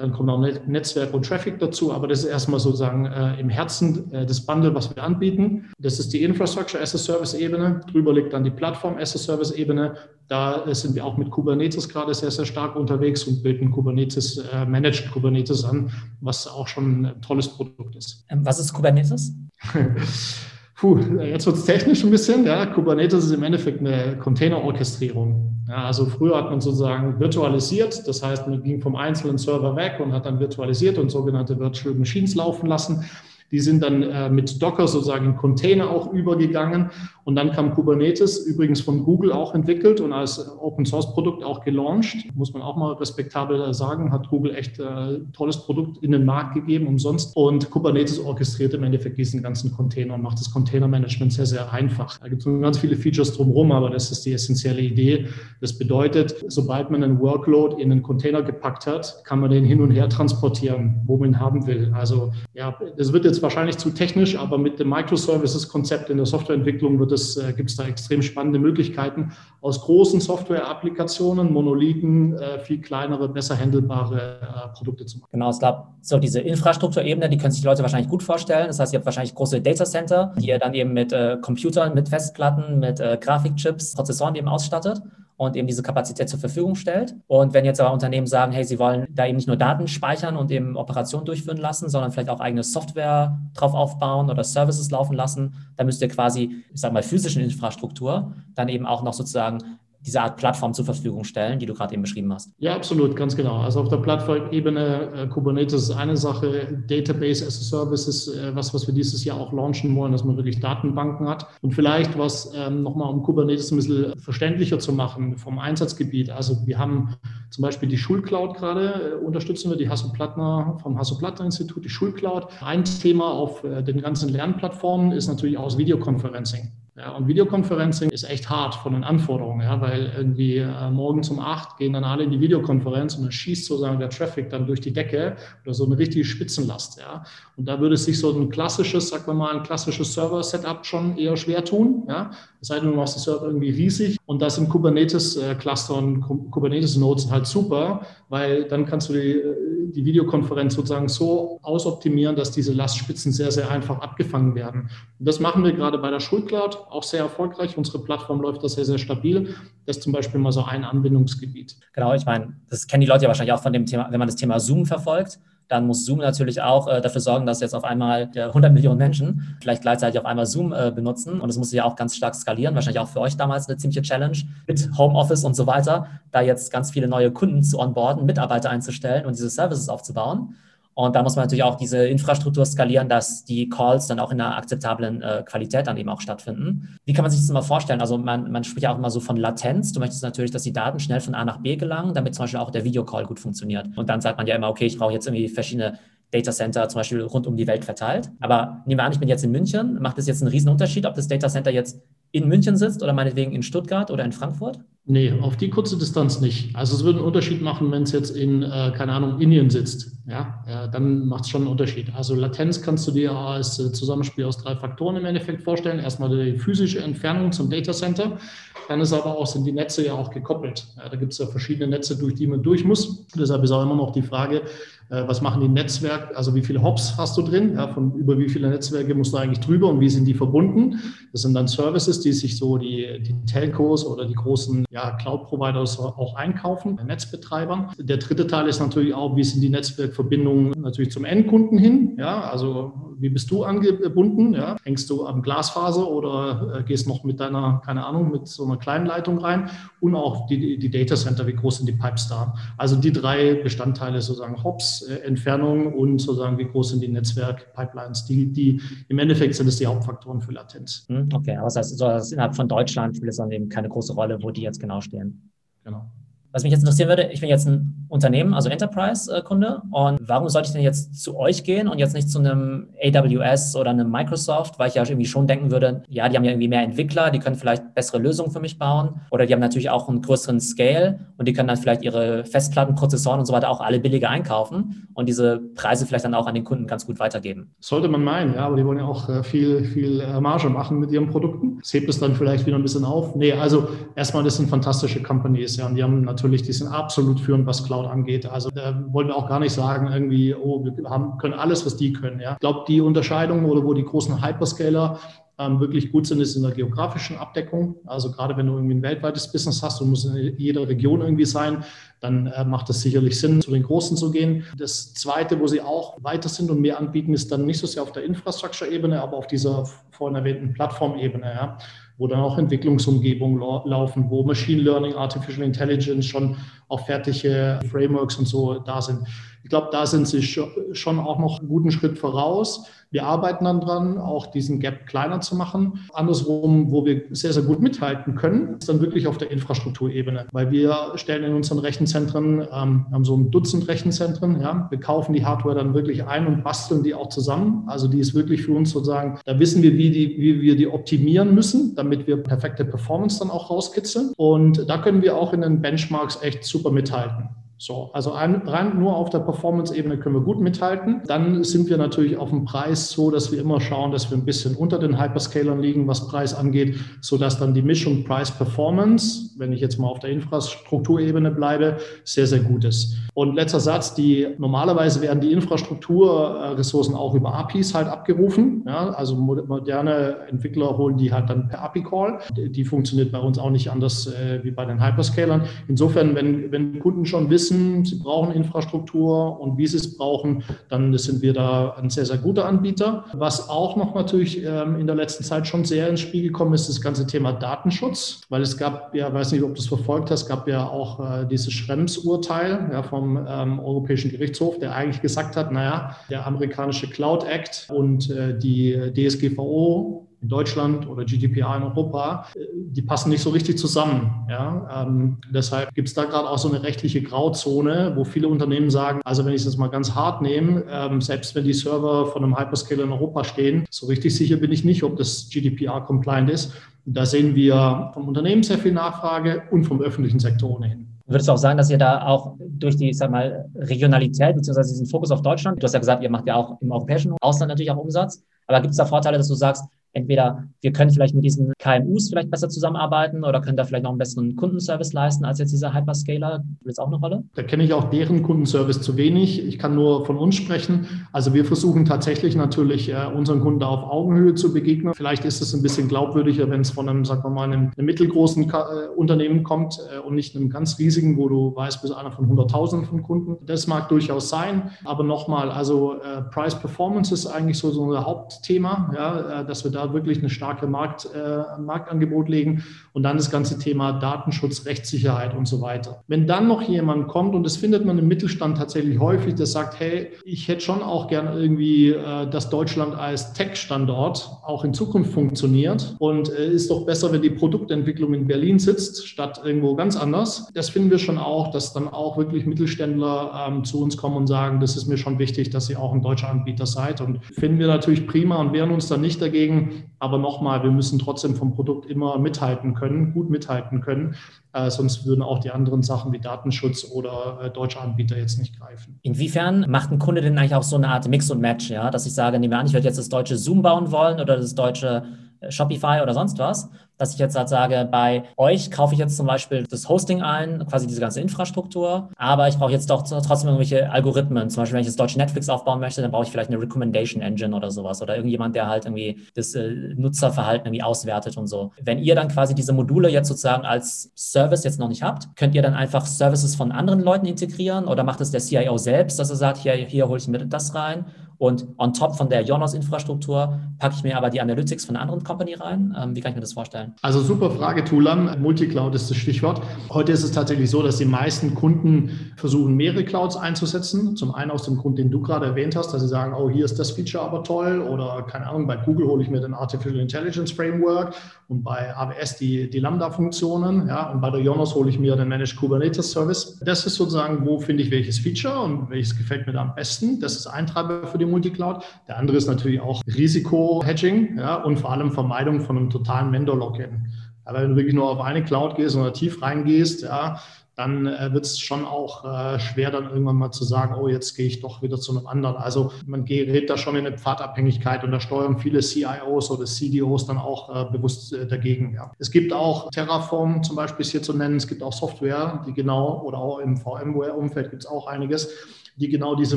dann kommt noch Netzwerk und Traffic dazu, aber das ist erstmal sozusagen äh, im Herzen äh, des Bundle, was wir anbieten. Das ist die Infrastructure as a Service Ebene. Drüber liegt dann die Plattform as a Service Ebene. Da äh, sind wir auch mit Kubernetes gerade sehr, sehr stark unterwegs und bilden Kubernetes, äh, Managed Kubernetes an, was auch schon ein tolles Produkt ist. Ähm, was ist Kubernetes? Puh, jetzt wird es technisch ein bisschen. Ja. Kubernetes ist im Endeffekt eine Containerorchestrierung. Ja, also früher hat man sozusagen virtualisiert, das heißt, man ging vom einzelnen Server weg und hat dann virtualisiert und sogenannte Virtual Machines laufen lassen. Die sind dann äh, mit Docker sozusagen in Container auch übergegangen. Und dann kam Kubernetes, übrigens von Google auch entwickelt und als Open Source Produkt auch gelauncht. Muss man auch mal respektabel sagen, hat Google echt äh, tolles Produkt in den Markt gegeben, umsonst. Und Kubernetes orchestriert im Endeffekt diesen ganzen Container und macht das Containermanagement sehr, sehr einfach. Da gibt es ganz viele Features drumherum, aber das ist die essentielle Idee. Das bedeutet, sobald man einen Workload in einen Container gepackt hat, kann man den hin und her transportieren, wo man ihn haben will. Also ja, das wird jetzt wahrscheinlich zu technisch, aber mit dem Microservices-Konzept in der Softwareentwicklung wird es, äh, gibt es da extrem spannende Möglichkeiten, aus großen Software-Applikationen, Monolithen, äh, viel kleinere, besser handelbare äh, Produkte zu machen. Genau, ich glaube, so diese Infrastrukturebene, die können sich die Leute wahrscheinlich gut vorstellen. Das heißt, ihr habt wahrscheinlich große Datacenter, die ihr dann eben mit äh, Computern, mit Festplatten, mit äh, Grafikchips, Prozessoren eben ausstattet und eben diese Kapazität zur Verfügung stellt. Und wenn jetzt aber Unternehmen sagen, hey, sie wollen da eben nicht nur Daten speichern und eben Operationen durchführen lassen, sondern vielleicht auch eigene Software drauf aufbauen oder Services laufen lassen, dann müsst ihr quasi, ich sage mal, physischen Infrastruktur dann eben auch noch sozusagen diese Art Plattform zur Verfügung stellen, die du gerade eben beschrieben hast. Ja, absolut, ganz genau. Also auf der Plattformebene äh, Kubernetes ist eine Sache, Database as a Service ist äh, was, was wir dieses Jahr auch launchen wollen, dass man wirklich Datenbanken hat. Und vielleicht was ähm, nochmal, um Kubernetes ein bisschen verständlicher zu machen vom Einsatzgebiet. Also wir haben zum Beispiel die Schulcloud gerade, äh, unterstützen wir die Hasso-Plattner vom Hasso-Plattner-Institut, die Schulcloud. Ein Thema auf äh, den ganzen Lernplattformen ist natürlich auch das Videoconferencing. Ja, und Videokonferencing ist echt hart von den Anforderungen, ja, weil irgendwie äh, morgens um acht gehen dann alle in die Videokonferenz und dann schießt sozusagen der Traffic dann durch die Decke oder so eine richtige Spitzenlast. Ja. Und da würde sich so ein klassisches, sagen wir mal, ein klassisches Server-Setup schon eher schwer tun. Ja. Es sei denn, du machst die Server irgendwie riesig und das im Kubernetes-Cluster und Kubernetes-Nodes halt super, weil dann kannst du die, äh, die Videokonferenz sozusagen so ausoptimieren, dass diese Lastspitzen sehr, sehr einfach abgefangen werden. Und das machen wir gerade bei der Schulcloud auch sehr erfolgreich. Unsere Plattform läuft da sehr, sehr stabil. Das ist zum Beispiel mal so ein Anwendungsgebiet. Genau, ich meine, das kennen die Leute ja wahrscheinlich auch von dem Thema, wenn man das Thema Zoom verfolgt dann muss Zoom natürlich auch äh, dafür sorgen, dass jetzt auf einmal äh, 100 Millionen Menschen vielleicht gleichzeitig auf einmal Zoom äh, benutzen. Und das muss ja auch ganz stark skalieren. Wahrscheinlich auch für euch damals eine ziemliche Challenge mit Homeoffice und so weiter, da jetzt ganz viele neue Kunden zu onboarden, Mitarbeiter einzustellen und diese Services aufzubauen. Und da muss man natürlich auch diese Infrastruktur skalieren, dass die Calls dann auch in einer akzeptablen äh, Qualität dann eben auch stattfinden. Wie kann man sich das mal vorstellen? Also man, man spricht ja auch immer so von Latenz. Du möchtest natürlich, dass die Daten schnell von A nach B gelangen, damit zum Beispiel auch der Videocall gut funktioniert. Und dann sagt man ja immer, okay, ich brauche jetzt irgendwie verschiedene Datacenter zum Beispiel rund um die Welt verteilt. Aber nehmen wir an, ich bin jetzt in München. Macht es jetzt einen riesen Unterschied, ob das Datacenter jetzt in München sitzt oder meinetwegen in Stuttgart oder in Frankfurt? Nee, auf die kurze Distanz nicht. Also es würde einen Unterschied machen, wenn es jetzt in, äh, keine Ahnung, Indien sitzt. Ja, ja dann macht es schon einen Unterschied. Also Latenz kannst du dir als äh, Zusammenspiel aus drei Faktoren im Endeffekt vorstellen. Erstmal die physische Entfernung zum Datacenter. Dann ist aber auch, sind die Netze ja auch gekoppelt. Ja, da gibt es ja verschiedene Netze, durch die man durch muss. Deshalb ist auch immer noch die Frage, was machen die Netzwerke, also wie viele Hops hast du drin, ja, von über wie viele Netzwerke musst du eigentlich drüber und wie sind die verbunden. Das sind dann Services, die sich so die, die Telcos oder die großen ja, Cloud-Providers auch einkaufen, Netzbetreibern. Der dritte Teil ist natürlich auch, wie sind die Netzwerkverbindungen natürlich zum Endkunden hin, ja, also wie bist du angebunden, ja, hängst du am Glasfaser oder äh, gehst noch mit deiner, keine Ahnung, mit so einer kleinen Leitung rein und auch die, die Data Center, wie groß sind die Pipes da. Also die drei Bestandteile sozusagen Hops, äh, Entfernung und sozusagen, wie groß sind die Netzwerk-Pipelines. Die, die, Im Endeffekt sind es die Hauptfaktoren für Latenz. Hm, okay, aber das heißt, so, das innerhalb von Deutschland spielt es dann eben keine große Rolle, wo die jetzt genau stehen. Genau. Was mich jetzt interessieren würde, ich bin jetzt ein Unternehmen, also Enterprise-Kunde. Und warum sollte ich denn jetzt zu euch gehen und jetzt nicht zu einem AWS oder einem Microsoft, weil ich ja irgendwie schon denken würde, ja, die haben ja irgendwie mehr Entwickler, die können vielleicht bessere Lösungen für mich bauen. Oder die haben natürlich auch einen größeren Scale und die können dann vielleicht ihre Festplatten, Prozessoren und so weiter auch alle billiger einkaufen und diese Preise vielleicht dann auch an den Kunden ganz gut weitergeben. Sollte man meinen, ja, aber die wollen ja auch äh, viel, viel äh, Marge machen mit ihren Produkten. Das hebt es dann vielleicht wieder ein bisschen auf. Nee, also erstmal, das sind fantastische Companies, ja, und die haben natürlich natürlich, die sind absolut führend, was Cloud angeht. Also da wollen wir auch gar nicht sagen, irgendwie, oh, wir haben, können alles, was die können. Ja. Ich glaube, die Unterscheidung oder wo die großen Hyperscaler ähm, wirklich gut sind, ist in der geografischen Abdeckung. Also gerade wenn du irgendwie ein weltweites Business hast und muss in jeder Region irgendwie sein, dann äh, macht es sicherlich Sinn, zu den Großen zu gehen. Das Zweite, wo sie auch weiter sind und mehr anbieten, ist dann nicht so sehr auf der Infrastructure-Ebene, aber auf dieser vorhin erwähnten Plattformebene. Ja wo dann auch Entwicklungsumgebungen laufen, wo Machine Learning, Artificial Intelligence schon auch fertige Frameworks und so da sind. Ich glaube, da sind sie schon auch noch einen guten Schritt voraus. Wir arbeiten dann dran, auch diesen Gap kleiner zu machen. Andersrum, wo wir sehr, sehr gut mithalten können, ist dann wirklich auf der Infrastrukturebene, weil wir stellen in unseren Rechenzentren, ähm, haben so ein Dutzend Rechenzentren, ja, wir kaufen die Hardware dann wirklich ein und basteln die auch zusammen. Also die ist wirklich für uns sozusagen, da wissen wir, wie, die, wie wir die optimieren müssen, damit wir perfekte Performance dann auch rauskitzeln. Und da können wir auch in den Benchmarks echt super mithalten. So, also rein nur auf der Performance-Ebene können wir gut mithalten. Dann sind wir natürlich auf dem Preis so, dass wir immer schauen, dass wir ein bisschen unter den Hyperscalern liegen, was Preis angeht, sodass dann die Mischung Preis-Performance, wenn ich jetzt mal auf der Infrastrukturebene bleibe, sehr, sehr gut ist. Und letzter Satz, die normalerweise werden die Infrastrukturressourcen auch über APIs halt abgerufen. Ja, also moderne Entwickler holen die halt dann per API-Call. Die funktioniert bei uns auch nicht anders äh, wie bei den Hyperscalern. Insofern, wenn, wenn Kunden schon wissen, wissen, sie brauchen Infrastruktur und wie sie es brauchen, dann sind wir da ein sehr, sehr guter Anbieter. Was auch noch natürlich ähm, in der letzten Zeit schon sehr ins Spiel gekommen ist, das ganze Thema Datenschutz, weil es gab ja, weiß nicht, ob du es verfolgt hast, gab ja auch äh, dieses Schrems-Urteil ja, vom ähm, Europäischen Gerichtshof, der eigentlich gesagt hat, naja, der amerikanische Cloud Act und äh, die DSGVO in Deutschland oder GDPR in Europa, äh, die passen nicht so richtig zusammen. Ja? Ähm, deshalb gibt es da gerade auch so eine rechtliche Grauzone, wo viele Unternehmen sagen, also wenn ich das mal ganz hart nehme, ähm, selbst wenn die Server von einem Hyperscaler in Europa stehen, so richtig sicher bin ich nicht, ob das GDPR-compliant ist. Da sehen wir vom Unternehmen sehr viel Nachfrage und vom öffentlichen Sektor ohnehin. Würdest du auch sagen, dass ihr da auch durch die, sag mal, Regionalität beziehungsweise diesen Fokus auf Deutschland, du hast ja gesagt, ihr macht ja auch im europäischen Ausland natürlich auch Umsatz, aber gibt es da Vorteile, dass du sagst, entweder wir können vielleicht mit diesen KMUs vielleicht besser zusammenarbeiten oder können da vielleicht noch einen besseren Kundenservice leisten als jetzt dieser Hyperscaler. Spielt das auch eine Rolle? Da kenne ich auch deren Kundenservice zu wenig. Ich kann nur von uns sprechen. Also wir versuchen tatsächlich natürlich äh, unseren Kunden auf Augenhöhe zu begegnen. Vielleicht ist es ein bisschen glaubwürdiger, wenn es von einem, sagen wir mal, einem, einem mittelgroßen äh, Unternehmen kommt äh, und nicht einem ganz riesigen, wo du weißt, bist einer von Hunderttausenden von Kunden. Das mag durchaus sein. Aber nochmal, also Price Performance ist eigentlich so, so ein Hauptthema, ja, dass wir da da wirklich eine starke Markt, äh, Marktangebot legen und dann das ganze Thema Datenschutz, Rechtssicherheit und so weiter. Wenn dann noch jemand kommt und das findet man im Mittelstand tatsächlich häufig, der sagt, hey, ich hätte schon auch gern irgendwie, äh, dass Deutschland als Tech-Standort auch in Zukunft funktioniert und äh, ist doch besser, wenn die Produktentwicklung in Berlin sitzt, statt irgendwo ganz anders. Das finden wir schon auch, dass dann auch wirklich Mittelständler ähm, zu uns kommen und sagen, das ist mir schon wichtig, dass ihr auch ein deutscher Anbieter seid und finden wir natürlich prima und wehren uns dann nicht dagegen, aber nochmal, wir müssen trotzdem vom Produkt immer mithalten können, gut mithalten können. Äh, sonst würden auch die anderen Sachen wie Datenschutz oder äh, deutsche Anbieter jetzt nicht greifen. Inwiefern macht ein Kunde denn eigentlich auch so eine Art Mix und Match, ja? Dass ich sage, nehmen wir an, ich würde jetzt das deutsche Zoom bauen wollen oder das deutsche Shopify oder sonst was, dass ich jetzt halt sage, bei euch kaufe ich jetzt zum Beispiel das Hosting ein, quasi diese ganze Infrastruktur, aber ich brauche jetzt doch trotzdem irgendwelche Algorithmen. Zum Beispiel, wenn ich das deutsche Netflix aufbauen möchte, dann brauche ich vielleicht eine Recommendation Engine oder sowas oder irgendjemand, der halt irgendwie das äh, Nutzerverhalten irgendwie auswertet und so. Wenn ihr dann quasi diese Module jetzt sozusagen als Service jetzt noch nicht habt, könnt ihr dann einfach Services von anderen Leuten integrieren oder macht es der CIO selbst, dass er sagt, hier, hier hole ich mir das rein und on top von der Jonas-Infrastruktur packe ich mir aber die Analytics von einer anderen Company rein. Ähm, wie kann ich mir das vorstellen? Also super Frage, Tulam. Multicloud ist das Stichwort. Heute ist es tatsächlich so, dass die meisten Kunden versuchen, mehrere Clouds einzusetzen. Zum einen aus dem Grund, den du gerade erwähnt hast, dass sie sagen, oh, hier ist das Feature aber toll. Oder keine Ahnung, bei Google hole ich mir den Artificial Intelligence Framework und bei AWS die, die Lambda-Funktionen. Ja, und bei der Jonas hole ich mir den Managed Kubernetes Service. Das ist sozusagen, wo finde ich welches Feature und welches gefällt mir da am besten. Das ist ein Treiber für die Multicloud. Der andere ist natürlich auch Risiko-Hedging ja, und vor allem Vermeidung von einem totalen Vendor-Login. Aber wenn du wirklich nur auf eine Cloud gehst oder tief reingehst, ja, dann äh, wird es schon auch äh, schwer, dann irgendwann mal zu sagen, oh, jetzt gehe ich doch wieder zu einem anderen. Also man gerät da schon in eine Pfadabhängigkeit und da steuern viele CIOs oder CDOs dann auch äh, bewusst äh, dagegen. Ja. Es gibt auch Terraform zum Beispiel ist hier zu nennen, es gibt auch Software, die genau, oder auch im VMware-Umfeld gibt es auch einiges, die genau diese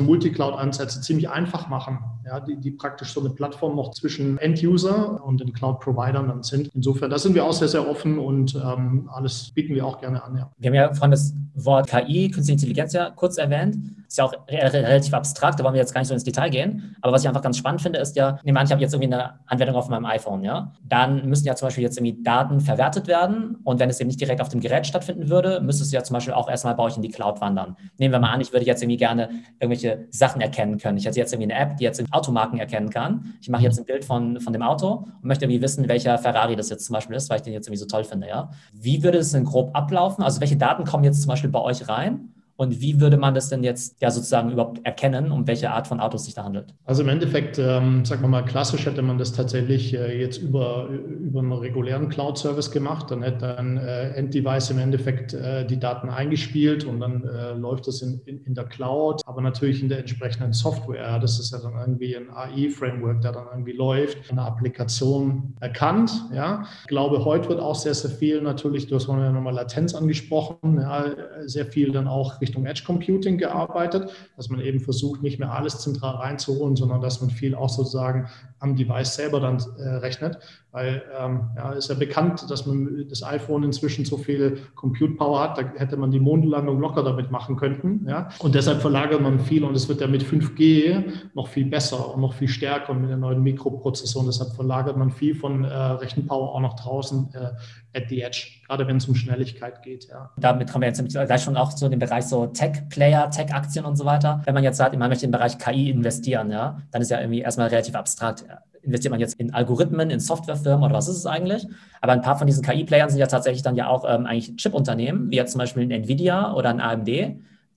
Multi-Cloud-Ansätze ziemlich einfach machen, ja, die, die praktisch so eine Plattform noch zwischen End-User und den Cloud-Providern dann sind. Insofern, da sind wir auch sehr, sehr offen und ähm, alles bieten wir auch gerne an. Ja. Wir haben ja von das Wort KI, Künstliche Intelligenz ja kurz erwähnt. Ist ja auch relativ abstrakt, da wollen wir jetzt gar nicht so ins Detail gehen. Aber was ich einfach ganz spannend finde, ist ja, nehmen wir an, ich habe jetzt irgendwie eine Anwendung auf meinem iPhone, ja. Dann müssen ja zum Beispiel jetzt irgendwie Daten verwertet werden. Und wenn es eben nicht direkt auf dem Gerät stattfinden würde, müsste es ja zum Beispiel auch erstmal bei euch in die Cloud wandern. Nehmen wir mal an, ich würde jetzt irgendwie gerne irgendwelche Sachen erkennen können. Ich hätte jetzt irgendwie eine App, die jetzt Automarken erkennen kann. Ich mache jetzt ein Bild von, von dem Auto und möchte irgendwie wissen, welcher Ferrari das jetzt zum Beispiel ist, weil ich den jetzt irgendwie so toll finde, ja. Wie würde es denn grob ablaufen? Also welche Daten kommen jetzt zum Beispiel bei euch rein? Und wie würde man das denn jetzt ja sozusagen überhaupt erkennen, um welche Art von Autos sich da handelt? Also im Endeffekt, ähm, sagen wir mal, klassisch hätte man das tatsächlich äh, jetzt über, über einen regulären Cloud-Service gemacht. Dann hätte ein äh, End-Device im Endeffekt äh, die Daten eingespielt und dann äh, läuft das in, in, in, der Cloud, aber natürlich in der entsprechenden Software. Das ist ja dann irgendwie ein AI-Framework, der dann irgendwie läuft, eine Applikation erkannt. Ja. Ich glaube, heute wird auch sehr, sehr viel natürlich, du hast ja nochmal Latenz angesprochen, ja, sehr viel dann auch Richtung Edge Computing gearbeitet, dass man eben versucht, nicht mehr alles zentral reinzuholen, sondern dass man viel auch sozusagen am Device selber dann äh, rechnet. Weil ähm, ja, ist ja bekannt, dass man das iPhone inzwischen so viel Compute Power hat, da hätte man die Mondlandung locker damit machen können. Ja? Und deshalb verlagert man viel und es wird ja mit 5G noch viel besser und noch viel stärker und mit den neuen Mikroprozessoren. Deshalb verlagert man viel von äh, Rechenpower auch noch draußen äh, at the edge, gerade wenn es um Schnelligkeit geht. Ja. Damit kommen wir jetzt gleich schon auch zu dem Bereich so Tech-Player, Tech-Aktien und so weiter. Wenn man jetzt sagt, man möchte im Bereich KI investieren, ja, dann ist ja irgendwie erstmal relativ abstrakt investiert man jetzt in Algorithmen, in Softwarefirmen oder was ist es eigentlich? Aber ein paar von diesen KI-Playern sind ja tatsächlich dann ja auch ähm, eigentlich Chip-Unternehmen, wie jetzt zum Beispiel ein Nvidia oder ein AMD,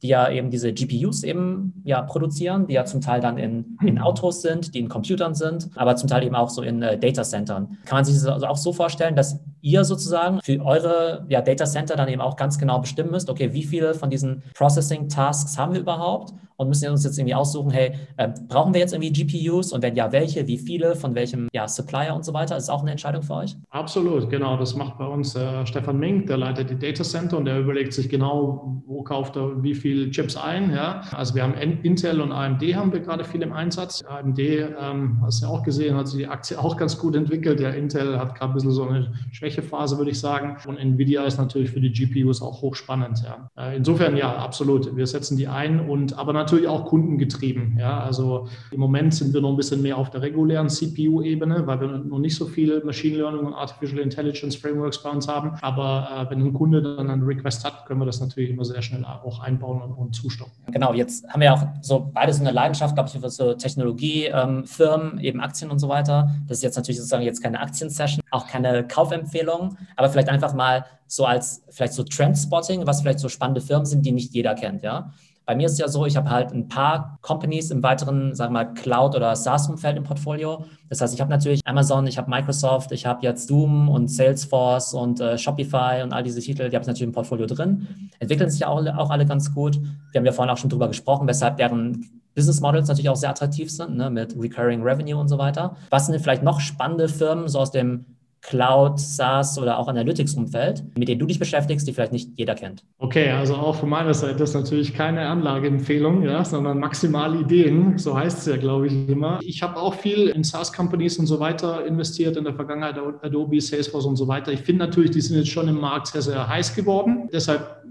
die ja eben diese GPUs eben ja produzieren, die ja zum Teil dann in, in Autos sind, die in Computern sind, aber zum Teil eben auch so in äh, Datacentern. Kann man sich das also auch so vorstellen, dass ihr sozusagen für eure ja, Datacenter dann eben auch ganz genau bestimmen müsst, okay, wie viele von diesen Processing-Tasks haben wir überhaupt und müssen uns jetzt irgendwie aussuchen, hey, äh, brauchen wir jetzt irgendwie GPUs und wenn ja, welche, wie viele, von welchem ja, Supplier und so weiter? Ist auch eine Entscheidung für euch? Absolut, genau. Das macht bei uns äh, Stefan Mink, der leitet die Data Center und der überlegt sich genau, wo kauft er wie viele Chips ein. Ja? Also wir haben Intel und AMD haben wir gerade viel im Einsatz. AMD, ähm, hast du ja auch gesehen, hat sich die Aktie auch ganz gut entwickelt. Ja, Intel hat gerade ein bisschen so eine Schwächephase, würde ich sagen. Und Nvidia ist natürlich für die GPUs auch hochspannend. Ja? Äh, insofern ja, absolut. Wir setzen die ein und aber natürlich natürlich auch kundengetrieben. Ja, also im Moment sind wir noch ein bisschen mehr auf der regulären CPU-Ebene, weil wir noch nicht so viele Machine Learning und Artificial Intelligence Frameworks bei uns haben. Aber äh, wenn ein Kunde dann einen Request hat, können wir das natürlich immer sehr schnell auch einbauen und, und zustoppen. Genau, jetzt haben wir auch so beides eine Leidenschaft, glaube ich, für so Technologiefirmen, ähm, eben Aktien und so weiter. Das ist jetzt natürlich sozusagen jetzt keine Aktien-Session, auch keine Kaufempfehlung, aber vielleicht einfach mal so als vielleicht so Trendspotting, was vielleicht so spannende Firmen sind, die nicht jeder kennt, ja. Bei mir ist es ja so, ich habe halt ein paar Companies im weiteren, sagen wir mal, Cloud- oder SaaS-Umfeld im Portfolio. Das heißt, ich habe natürlich Amazon, ich habe Microsoft, ich habe jetzt Zoom und Salesforce und äh, Shopify und all diese Titel, die habe ich natürlich im Portfolio drin. Entwickeln sich ja auch, auch alle ganz gut. Wir haben ja vorhin auch schon drüber gesprochen, weshalb deren Business Models natürlich auch sehr attraktiv sind, ne, mit Recurring Revenue und so weiter. Was sind denn vielleicht noch spannende Firmen so aus dem Cloud, SaaS oder auch Analytics-Umfeld, mit denen du dich beschäftigst, die vielleicht nicht jeder kennt? Okay, also auch von meiner Seite ist natürlich keine Anlageempfehlung, ja, sondern maximale Ideen, so heißt es ja, glaube ich, immer. Ich habe auch viel in SaaS-Companies und so weiter investiert in der Vergangenheit, Adobe, Salesforce und so weiter. Ich finde natürlich, die sind jetzt schon im Markt sehr, sehr heiß geworden. Deshalb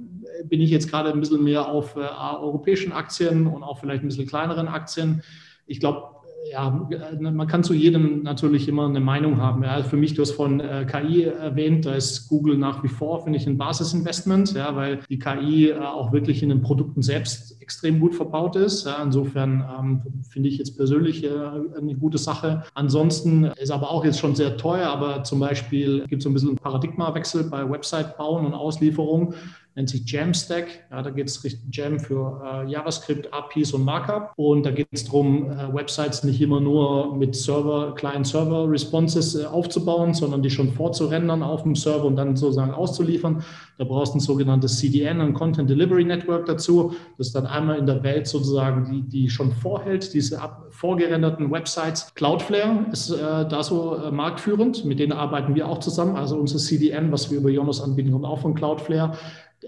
bin ich jetzt gerade ein bisschen mehr auf äh, europäischen Aktien und auch vielleicht ein bisschen kleineren Aktien. Ich glaube, ja, man kann zu jedem natürlich immer eine Meinung haben. Ja, für mich, du hast von äh, KI erwähnt, da ist Google nach wie vor, finde ich, ein Basisinvestment, ja, weil die KI äh, auch wirklich in den Produkten selbst extrem gut verbaut ist. Ja, insofern ähm, finde ich jetzt persönlich äh, eine gute Sache. Ansonsten ist aber auch jetzt schon sehr teuer, aber zum Beispiel gibt es so ein bisschen einen Paradigmawechsel bei Website bauen und Auslieferung nennt sich Jamstack. Ja, da geht es Jam für äh, JavaScript, APIs und Markup. Und da geht es darum, äh, Websites nicht immer nur mit Server, Client-Server-Responses äh, aufzubauen, sondern die schon vorzurendern auf dem Server und dann sozusagen auszuliefern. Da brauchst du ein sogenanntes CDN, ein Content Delivery Network dazu, das dann einmal in der Welt sozusagen die, die schon vorhält, diese ab, vorgerenderten Websites. Cloudflare ist äh, da so äh, marktführend, mit denen arbeiten wir auch zusammen. Also unser CDN, was wir über Jonas anbieten, kommt auch von Cloudflare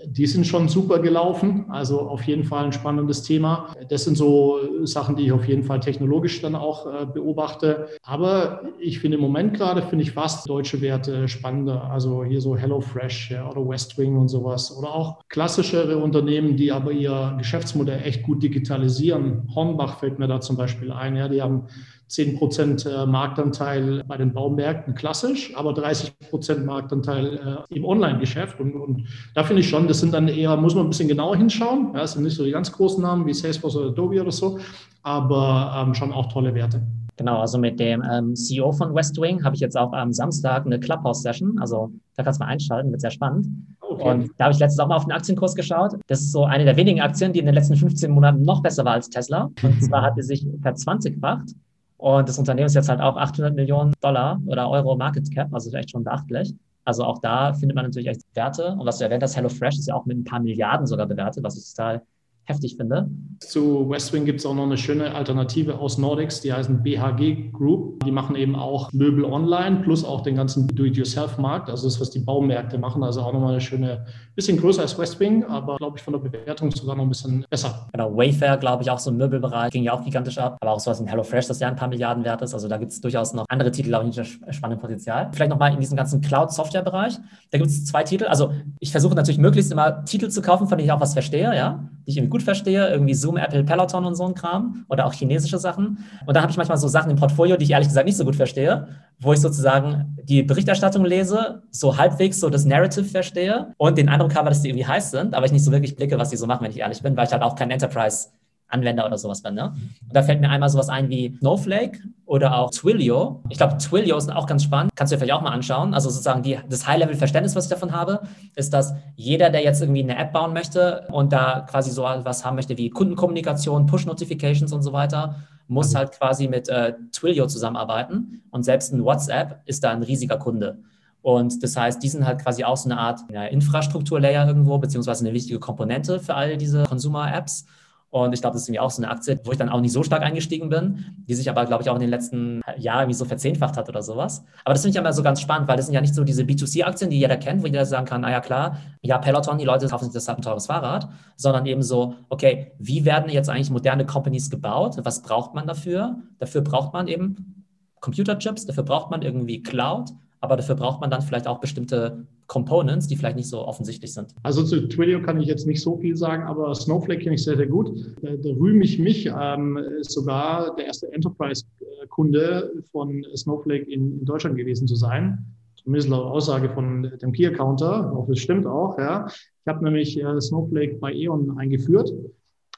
die sind schon super gelaufen. Also auf jeden Fall ein spannendes Thema. Das sind so Sachen, die ich auf jeden Fall technologisch dann auch äh, beobachte. Aber ich finde im Moment gerade, finde ich fast deutsche Werte spannender. Also hier so HelloFresh ja, oder Westwing und sowas. Oder auch klassischere Unternehmen, die aber ihr Geschäftsmodell echt gut digitalisieren. Hornbach fällt mir da zum Beispiel ein. Ja, die haben 10 Prozent äh, Marktanteil bei den Baumärkten klassisch, aber 30 Prozent Marktanteil äh, im Online-Geschäft. Und, und da finde ich schon, das sind dann eher, muss man ein bisschen genauer hinschauen. Ja, das sind nicht so die ganz großen Namen wie Salesforce oder Adobe oder so, aber ähm, schon auch tolle Werte. Genau, also mit dem ähm, CEO von Westwing habe ich jetzt auch am Samstag eine Clubhouse-Session. Also da kannst du mal einschalten, wird sehr spannend. Oh. Okay. Und da habe ich letztens auch mal auf den Aktienkurs geschaut. Das ist so eine der wenigen Aktien, die in den letzten 15 Monaten noch besser war als Tesla. Und zwar hat sie sich verzwanzigfacht. Und das Unternehmen ist jetzt halt auch 800 Millionen Dollar oder Euro Market Cap, also echt schon beachtlich. Also auch da findet man natürlich echt Werte. Und was du erwähnt hast, HelloFresh ist ja auch mit ein paar Milliarden sogar bewertet, was ich total heftig finde. Zu Westwing gibt es auch noch eine schöne Alternative aus Nordics, die heißen BHG Group. Die machen eben auch Möbel online plus auch den ganzen Do-it-yourself-Markt, also das, was die Baumärkte machen. Also auch nochmal eine schöne, bisschen größer als Westwing, aber glaube ich von der Bewertung sogar noch ein bisschen besser. Genau, Wayfair, glaube ich, auch so im Möbelbereich, ging ja auch gigantisch ab. Aber auch sowas in HelloFresh, das ja ein paar Milliarden wert ist. Also da gibt es durchaus noch andere Titel, glaube ich, mit spannendem Potenzial. Vielleicht nochmal in diesem ganzen Cloud-Software-Bereich. Da gibt es zwei Titel. Also ich versuche natürlich möglichst immer Titel zu kaufen, von denen ich auch was verstehe, ja, die ich irgendwie gut gut verstehe, irgendwie Zoom, Apple, Peloton und so ein Kram oder auch chinesische Sachen. Und da habe ich manchmal so Sachen im Portfolio, die ich ehrlich gesagt nicht so gut verstehe, wo ich sozusagen die Berichterstattung lese, so halbwegs so das Narrative verstehe und den Eindruck habe, dass die irgendwie heiß sind, aber ich nicht so wirklich blicke, was die so machen, wenn ich ehrlich bin, weil ich halt auch kein Enterprise Anwender oder sowas bin. Ne? Und da fällt mir einmal sowas ein wie Snowflake oder auch Twilio. Ich glaube, Twilio ist auch ganz spannend. Kannst du dir vielleicht auch mal anschauen. Also sozusagen die, das High-Level-Verständnis, was ich davon habe, ist, dass jeder, der jetzt irgendwie eine App bauen möchte und da quasi so was haben möchte wie Kundenkommunikation, Push-Notifications und so weiter, muss halt quasi mit äh, Twilio zusammenarbeiten. Und selbst ein WhatsApp ist da ein riesiger Kunde. Und das heißt, die sind halt quasi auch so eine Art ja, Infrastrukturlayer irgendwo, beziehungsweise eine wichtige Komponente für all diese Consumer-Apps. Und ich glaube, das ist irgendwie auch so eine Aktie, wo ich dann auch nicht so stark eingestiegen bin, die sich aber, glaube ich, auch in den letzten Jahren irgendwie so verzehnfacht hat oder sowas. Aber das finde ich immer so ganz spannend, weil das sind ja nicht so diese B2C-Aktien, die jeder kennt, wo jeder sagen kann, naja klar, ja, Peloton, die Leute kaufen sich deshalb ein teures Fahrrad, sondern eben so, okay, wie werden jetzt eigentlich moderne Companies gebaut? Was braucht man dafür? Dafür braucht man eben Computerchips, dafür braucht man irgendwie Cloud, aber dafür braucht man dann vielleicht auch bestimmte Components, die vielleicht nicht so offensichtlich sind. Also zu Twilio kann ich jetzt nicht so viel sagen, aber Snowflake kenne ich sehr, sehr gut. Da, da rühme ich mich, ähm, sogar der erste Enterprise-Kunde von Snowflake in, in, Deutschland gewesen zu sein. Zumindest laut Aussage von dem Key-Accounter. Auch das stimmt auch, ja. Ich habe nämlich äh, Snowflake bei E.ON eingeführt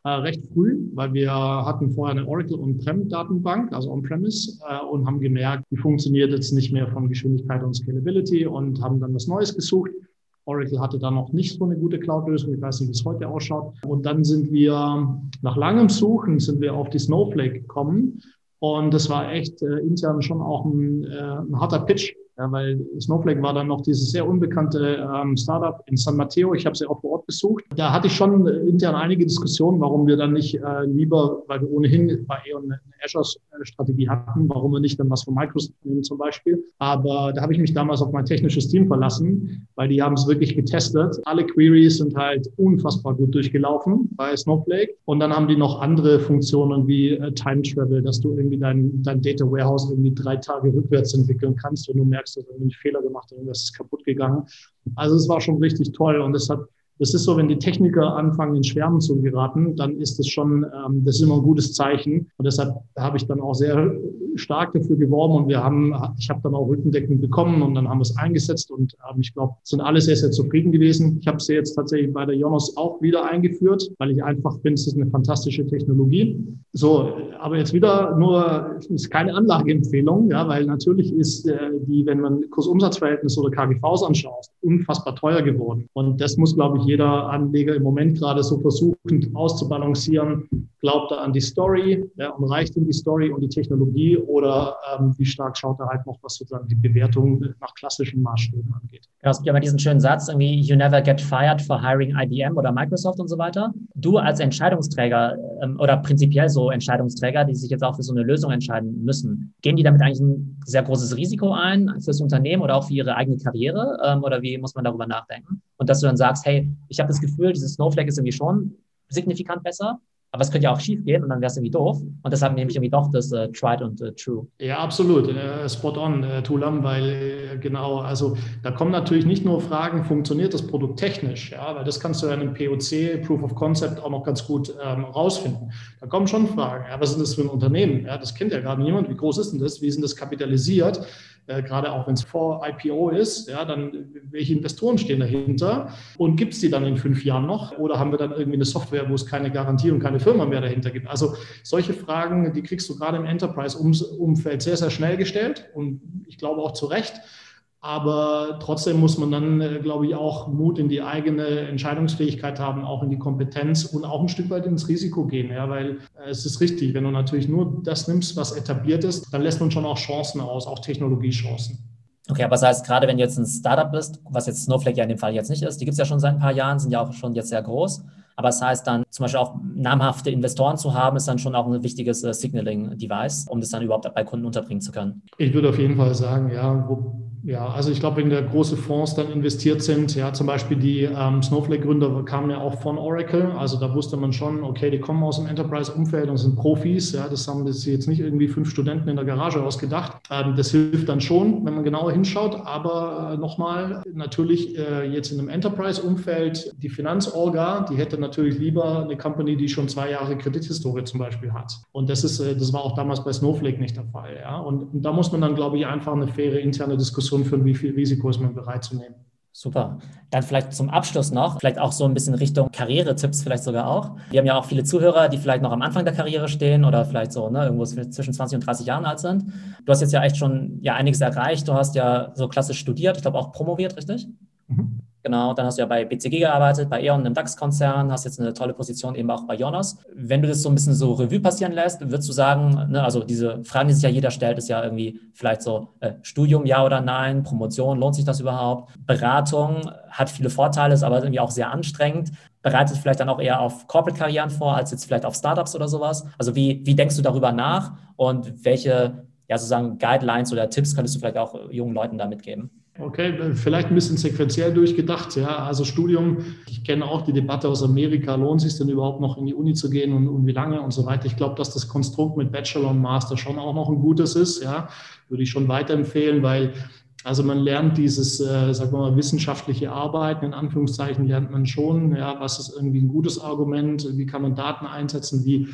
äh, recht früh, weil wir hatten vorher eine Oracle On-Prem-Datenbank, also On-Premise, äh, und haben gemerkt, die funktioniert jetzt nicht mehr von Geschwindigkeit und Scalability und haben dann was Neues gesucht. Oracle hatte da noch nicht so eine gute Cloud-Lösung. Ich weiß nicht, wie es heute ausschaut. Und dann sind wir nach langem Suchen sind wir auf die Snowflake gekommen. Und das war echt äh, intern schon auch ein, äh, ein harter Pitch, ja, weil Snowflake war dann noch dieses sehr unbekannte ähm, Startup in San Mateo. Ich habe sie auch vor Ort besucht. Da hatte ich schon intern einige Diskussionen, warum wir dann nicht äh, lieber, weil wir ohnehin bei E.ON eine Azure-Strategie hatten, warum wir nicht dann was von Microsoft nehmen zum Beispiel. Aber da habe ich mich damals auf mein technisches Team verlassen, weil die haben es wirklich getestet. Alle Queries sind halt unfassbar gut durchgelaufen bei Snowflake. Und dann haben die noch andere Funktionen wie äh, Time Travel, dass du irgendwie dein, dein Data Warehouse irgendwie drei Tage rückwärts entwickeln kannst, wenn du merkst, hast du einen Fehler gemacht, irgendwas ist kaputt gegangen. Also es war schon richtig toll und es hat das ist so, wenn die Techniker anfangen, in Schwärmen zu geraten, dann ist das schon, ähm, das ist immer ein gutes Zeichen. Und deshalb habe ich dann auch sehr stark dafür geworben und wir haben, ich habe dann auch Rückendeckung bekommen und dann haben wir es eingesetzt und ähm, ich glaube, sind alle sehr, sehr zufrieden gewesen. Ich habe sie jetzt tatsächlich bei der Jonas auch wieder eingeführt, weil ich einfach finde, es ist eine fantastische Technologie. So, aber jetzt wieder nur, es ist keine Anlageempfehlung, ja, weil natürlich ist äh, die, wenn man Kursumsatzverhältnis oder KGVs anschaut, unfassbar teuer geworden. Und das muss, glaube ich, jeder Anleger im Moment gerade so versuchend auszubalancieren. Glaubt er an die Story ja, und reicht ihm die Story und die Technologie oder ähm, wie stark schaut er halt noch, was sozusagen die Bewertung nach klassischen Maßstäben angeht? Ja, es gibt ja immer diesen schönen Satz, irgendwie, you never get fired for hiring IBM oder Microsoft und so weiter. Du als Entscheidungsträger ähm, oder prinzipiell so Entscheidungsträger, die sich jetzt auch für so eine Lösung entscheiden müssen, gehen die damit eigentlich ein sehr großes Risiko ein fürs Unternehmen oder auch für ihre eigene Karriere? Ähm, oder wie muss man darüber nachdenken? Und dass du dann sagst, hey, ich habe das Gefühl, dieses Snowflake ist irgendwie schon signifikant besser, aber es könnte ja auch schief gehen und dann wäre es irgendwie doof. Und deshalb nehme ich irgendwie doch das äh, Tried und äh, True. Ja, absolut. Äh, spot on, äh, Tulam, weil äh, genau, also da kommen natürlich nicht nur Fragen, funktioniert das Produkt technisch, ja, weil das kannst du ja in einem POC, Proof of Concept, auch noch ganz gut ähm, rausfinden. Da kommen schon Fragen, ja, was ist das für ein Unternehmen? Ja, das kennt ja gerade niemand. Wie groß ist denn das? Wie ist denn das kapitalisiert? Äh, gerade auch wenn es vor IPO ist, ja, dann welche Investoren stehen dahinter und gibt es die dann in fünf Jahren noch oder haben wir dann irgendwie eine Software, wo es keine Garantie und keine Firma mehr dahinter gibt? Also solche Fragen, die kriegst du gerade im Enterprise-Umfeld sehr, sehr schnell gestellt und ich glaube auch zu Recht. Aber trotzdem muss man dann, äh, glaube ich, auch Mut in die eigene Entscheidungsfähigkeit haben, auch in die Kompetenz und auch ein Stück weit ins Risiko gehen. Ja, weil äh, es ist richtig, wenn du natürlich nur das nimmst, was etabliert ist, dann lässt man schon auch Chancen aus, auch Technologiechancen. Okay, aber das heißt, gerade wenn du jetzt ein Startup bist, was jetzt Snowflake ja in dem Fall jetzt nicht ist, die gibt es ja schon seit ein paar Jahren, sind ja auch schon jetzt sehr groß. Aber das heißt dann zum Beispiel auch namhafte Investoren zu haben, ist dann schon auch ein wichtiges äh, Signaling-Device, um das dann überhaupt bei Kunden unterbringen zu können. Ich würde auf jeden Fall sagen, ja, wo, ja, also ich glaube, wenn da große Fonds dann investiert sind, ja, zum Beispiel die ähm, Snowflake-Gründer kamen ja auch von Oracle, also da wusste man schon, okay, die kommen aus dem Enterprise-Umfeld und sind Profis, ja, das haben das jetzt nicht irgendwie fünf Studenten in der Garage ausgedacht. Ähm, das hilft dann schon, wenn man genauer hinschaut, aber äh, nochmal, natürlich äh, jetzt in einem Enterprise-Umfeld, die Finanzorga, die hätte natürlich lieber eine Company, die schon zwei Jahre Kredithistorie zum Beispiel hat. Und das ist, äh, das war auch damals bei Snowflake nicht der Fall, ja, und, und da muss man dann, glaube ich, einfach eine faire interne Diskussion Diskussion führen, wie viel Risiko ist man bereit zu nehmen. Super. Dann vielleicht zum Abschluss noch, vielleicht auch so ein bisschen Richtung Karrieretipps vielleicht sogar auch. Wir haben ja auch viele Zuhörer, die vielleicht noch am Anfang der Karriere stehen oder vielleicht so ne, irgendwo zwischen 20 und 30 Jahren alt sind. Du hast jetzt ja echt schon ja einiges erreicht. Du hast ja so klassisch studiert, ich glaube auch promoviert, richtig? Mhm. Genau, dann hast du ja bei BCG gearbeitet, bei E.ON, einem DAX-Konzern, hast jetzt eine tolle Position eben auch bei Jonas. Wenn du das so ein bisschen so Revue passieren lässt, würdest du sagen, ne, also diese Fragen, die sich ja jeder stellt, ist ja irgendwie vielleicht so äh, Studium, ja oder nein, Promotion, lohnt sich das überhaupt? Beratung hat viele Vorteile, ist aber irgendwie auch sehr anstrengend. Bereitet vielleicht dann auch eher auf Corporate-Karrieren vor, als jetzt vielleicht auf Startups oder sowas? Also wie, wie denkst du darüber nach und welche ja, sozusagen Guidelines oder Tipps könntest du vielleicht auch jungen Leuten da mitgeben? Okay, vielleicht ein bisschen sequenziell durchgedacht. Ja, also Studium, ich kenne auch die Debatte aus Amerika, lohnt es sich denn überhaupt noch in die Uni zu gehen und, und wie lange und so weiter. Ich glaube, dass das Konstrukt mit Bachelor und Master schon auch noch ein gutes ist. Ja, würde ich schon weiterempfehlen, weil also man lernt dieses, äh, sagen wir mal, wissenschaftliche Arbeiten, in Anführungszeichen lernt man schon, ja, was ist irgendwie ein gutes Argument, wie kann man Daten einsetzen, wie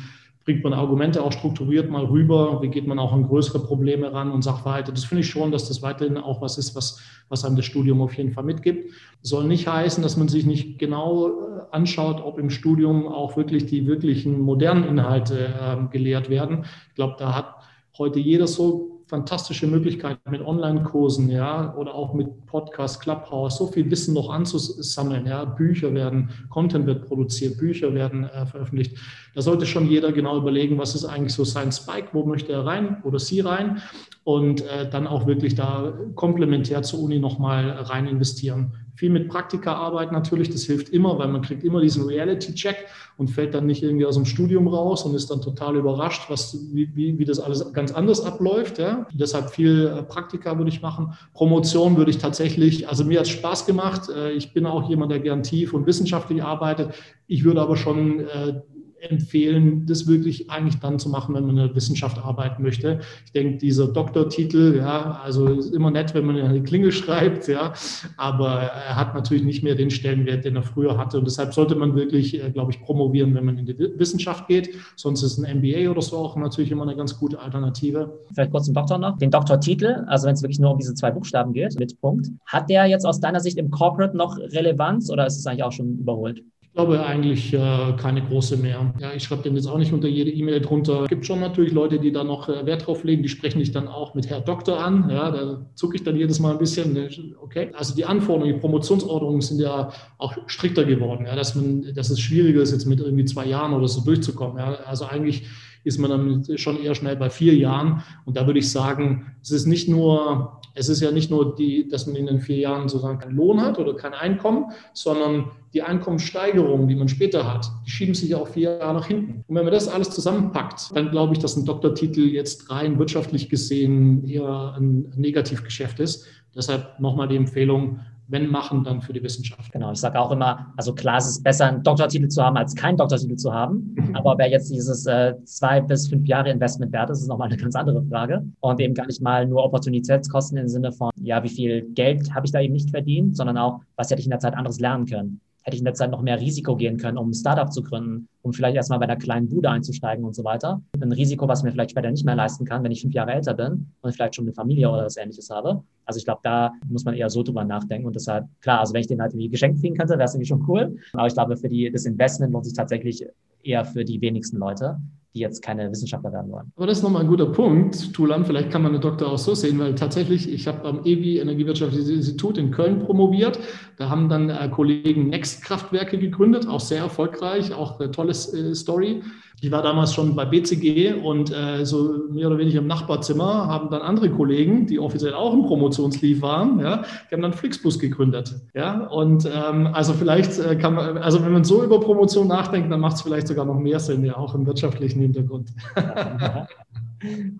bringt man Argumente auch strukturiert mal rüber, wie geht man auch an größere Probleme ran und Sachverhalte. Das finde ich schon, dass das weiterhin auch was ist, was, was einem das Studium auf jeden Fall mitgibt. Soll nicht heißen, dass man sich nicht genau äh, anschaut, ob im Studium auch wirklich die wirklichen modernen Inhalte äh, gelehrt werden. Ich glaube, da hat heute jeder so fantastische Möglichkeiten mit Online-Kursen, ja, oder auch mit Podcast, Clubhouse, so viel Wissen noch anzusammeln, ja. Bücher werden, Content wird produziert, Bücher werden äh, veröffentlicht. Da sollte schon jeder genau überlegen, was ist eigentlich so sein Spike, wo möchte er rein oder sie rein und äh, dann auch wirklich da komplementär zur Uni nochmal rein investieren. Viel mit Praktikaarbeit natürlich, das hilft immer, weil man kriegt immer diesen Reality-Check und fällt dann nicht irgendwie aus dem Studium raus und ist dann total überrascht, was, wie, wie, wie das alles ganz anders abläuft. Ja. Deshalb viel äh, Praktika würde ich machen. Promotion würde ich tatsächlich, also mir hat es Spaß gemacht. Äh, ich bin auch jemand, der gern tief und wissenschaftlich arbeitet. Ich würde aber schon äh, empfehlen, das wirklich eigentlich dann zu machen, wenn man in der Wissenschaft arbeiten möchte. Ich denke, dieser Doktortitel, ja, also ist immer nett, wenn man eine Klingel schreibt, ja, aber er hat natürlich nicht mehr den Stellenwert, den er früher hatte. Und deshalb sollte man wirklich, äh, glaube ich, promovieren, wenn man in die Wissenschaft geht. Sonst ist ein MBA oder so auch natürlich immer eine ganz gute Alternative. Vielleicht kurz zum Doktor noch. Den Doktortitel, also wenn es wirklich nur um diese zwei Buchstaben geht, mit Punkt, hat der jetzt aus deiner Sicht im Corporate noch Relevanz oder ist es eigentlich auch schon überholt? Ich glaube eigentlich äh, keine große mehr. Ja, ich schreibe den jetzt auch nicht unter jede E-Mail drunter. Es gibt schon natürlich Leute, die da noch äh, Wert drauf legen, die sprechen dich dann auch mit Herr Doktor an. Ja, da zucke ich dann jedes Mal ein bisschen. Ne, okay. Also die Anforderungen, die Promotionsordnungen sind ja auch strikter geworden. Ja, dass man, dass es schwieriger ist, jetzt mit irgendwie zwei Jahren oder so durchzukommen. Ja, also eigentlich ist man dann schon eher schnell bei vier Jahren. Und da würde ich sagen, es ist nicht nur, es ist ja nicht nur die, dass man in den vier Jahren sozusagen keinen Lohn hat oder kein Einkommen, sondern die Einkommenssteigerungen, die man später hat, die schieben sich ja auch vier Jahre nach hinten. Und wenn man das alles zusammenpackt, dann glaube ich, dass ein Doktortitel jetzt rein wirtschaftlich gesehen eher ein Negativgeschäft ist. Deshalb nochmal die Empfehlung, wenn machen, dann für die Wissenschaft. Genau, ich sage auch immer, also klar, es ist besser, einen Doktortitel zu haben, als keinen Doktortitel zu haben. Mhm. Aber wer jetzt dieses äh, zwei bis fünf Jahre Investment wert ist, ist nochmal eine ganz andere Frage. Und eben gar nicht mal nur Opportunitätskosten im Sinne von, ja, wie viel Geld habe ich da eben nicht verdient, sondern auch, was hätte ich in der Zeit anderes lernen können hätte ich in der Zeit noch mehr Risiko gehen können, um ein Startup zu gründen, um vielleicht erstmal bei einer kleinen Bude einzusteigen und so weiter. Ein Risiko, was mir vielleicht später nicht mehr leisten kann, wenn ich fünf Jahre älter bin und vielleicht schon eine Familie oder was ähnliches habe. Also ich glaube, da muss man eher so drüber nachdenken und deshalb, klar, also wenn ich den halt irgendwie geschenkt kriegen könnte, wäre es irgendwie schon cool. Aber ich glaube, für die, das Investment lohnt sich tatsächlich eher für die wenigsten Leute die jetzt keine Wissenschaftler werden wollen. Aber das ist nochmal ein guter Punkt, Tulan. Vielleicht kann man eine Doktor auch so sehen, weil tatsächlich, ich habe am EWI Energiewirtschaftliches Institut in Köln promoviert. Da haben dann äh, Kollegen Next-Kraftwerke gegründet, auch sehr erfolgreich, auch eine tolle äh, Story. Ich war damals schon bei BCG und äh, so mehr oder weniger im Nachbarzimmer haben dann andere Kollegen, die offiziell auch im Promotionslief waren, ja, die haben dann Flixbus gegründet. Ja, und ähm, also vielleicht äh, kann man, also wenn man so über Promotion nachdenkt, dann macht es vielleicht sogar noch mehr Sinn, ja, auch im wirtschaftlichen Hintergrund.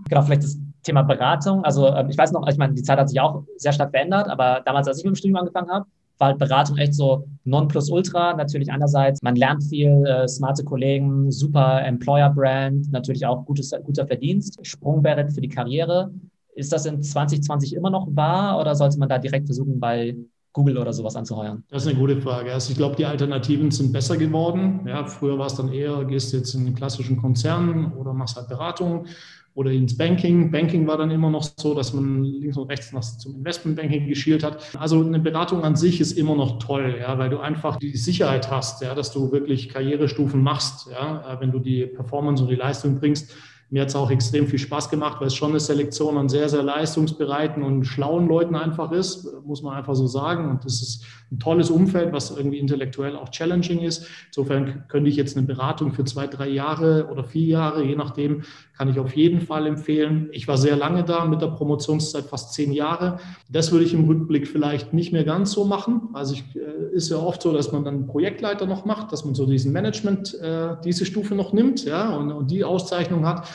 genau, vielleicht das Thema Beratung. Also ähm, ich weiß noch, ich meine, die Zeit hat sich auch sehr stark verändert, aber damals, als ich mit dem Studium angefangen habe, war halt Beratung echt so Nonplusultra. Natürlich einerseits, man lernt viel, äh, smarte Kollegen, super Employer-Brand, natürlich auch gutes, guter Verdienst, Sprungbrett für die Karriere. Ist das in 2020 immer noch wahr oder sollte man da direkt versuchen, bei Google oder sowas anzuheuern? Das ist eine gute Frage. Also ich glaube, die Alternativen sind besser geworden. Ja, früher war es dann eher, gehst jetzt in einen klassischen Konzern oder machst halt Beratung oder ins Banking. Banking war dann immer noch so, dass man links und rechts nach, zum Investmentbanking geschielt hat. Also eine Beratung an sich ist immer noch toll, ja, weil du einfach die Sicherheit hast, ja, dass du wirklich Karrierestufen machst, ja, wenn du die Performance und die Leistung bringst mir hat es auch extrem viel Spaß gemacht, weil es schon eine Selektion an sehr, sehr leistungsbereiten und schlauen Leuten einfach ist, muss man einfach so sagen. Und das ist ein tolles Umfeld, was irgendwie intellektuell auch challenging ist. Insofern könnte ich jetzt eine Beratung für zwei, drei Jahre oder vier Jahre, je nachdem, kann ich auf jeden Fall empfehlen. Ich war sehr lange da mit der Promotionszeit, fast zehn Jahre. Das würde ich im Rückblick vielleicht nicht mehr ganz so machen. Also ich, äh, ist ja oft so, dass man dann Projektleiter noch macht, dass man so diesen Management, äh, diese Stufe noch nimmt ja, und, und die Auszeichnung hat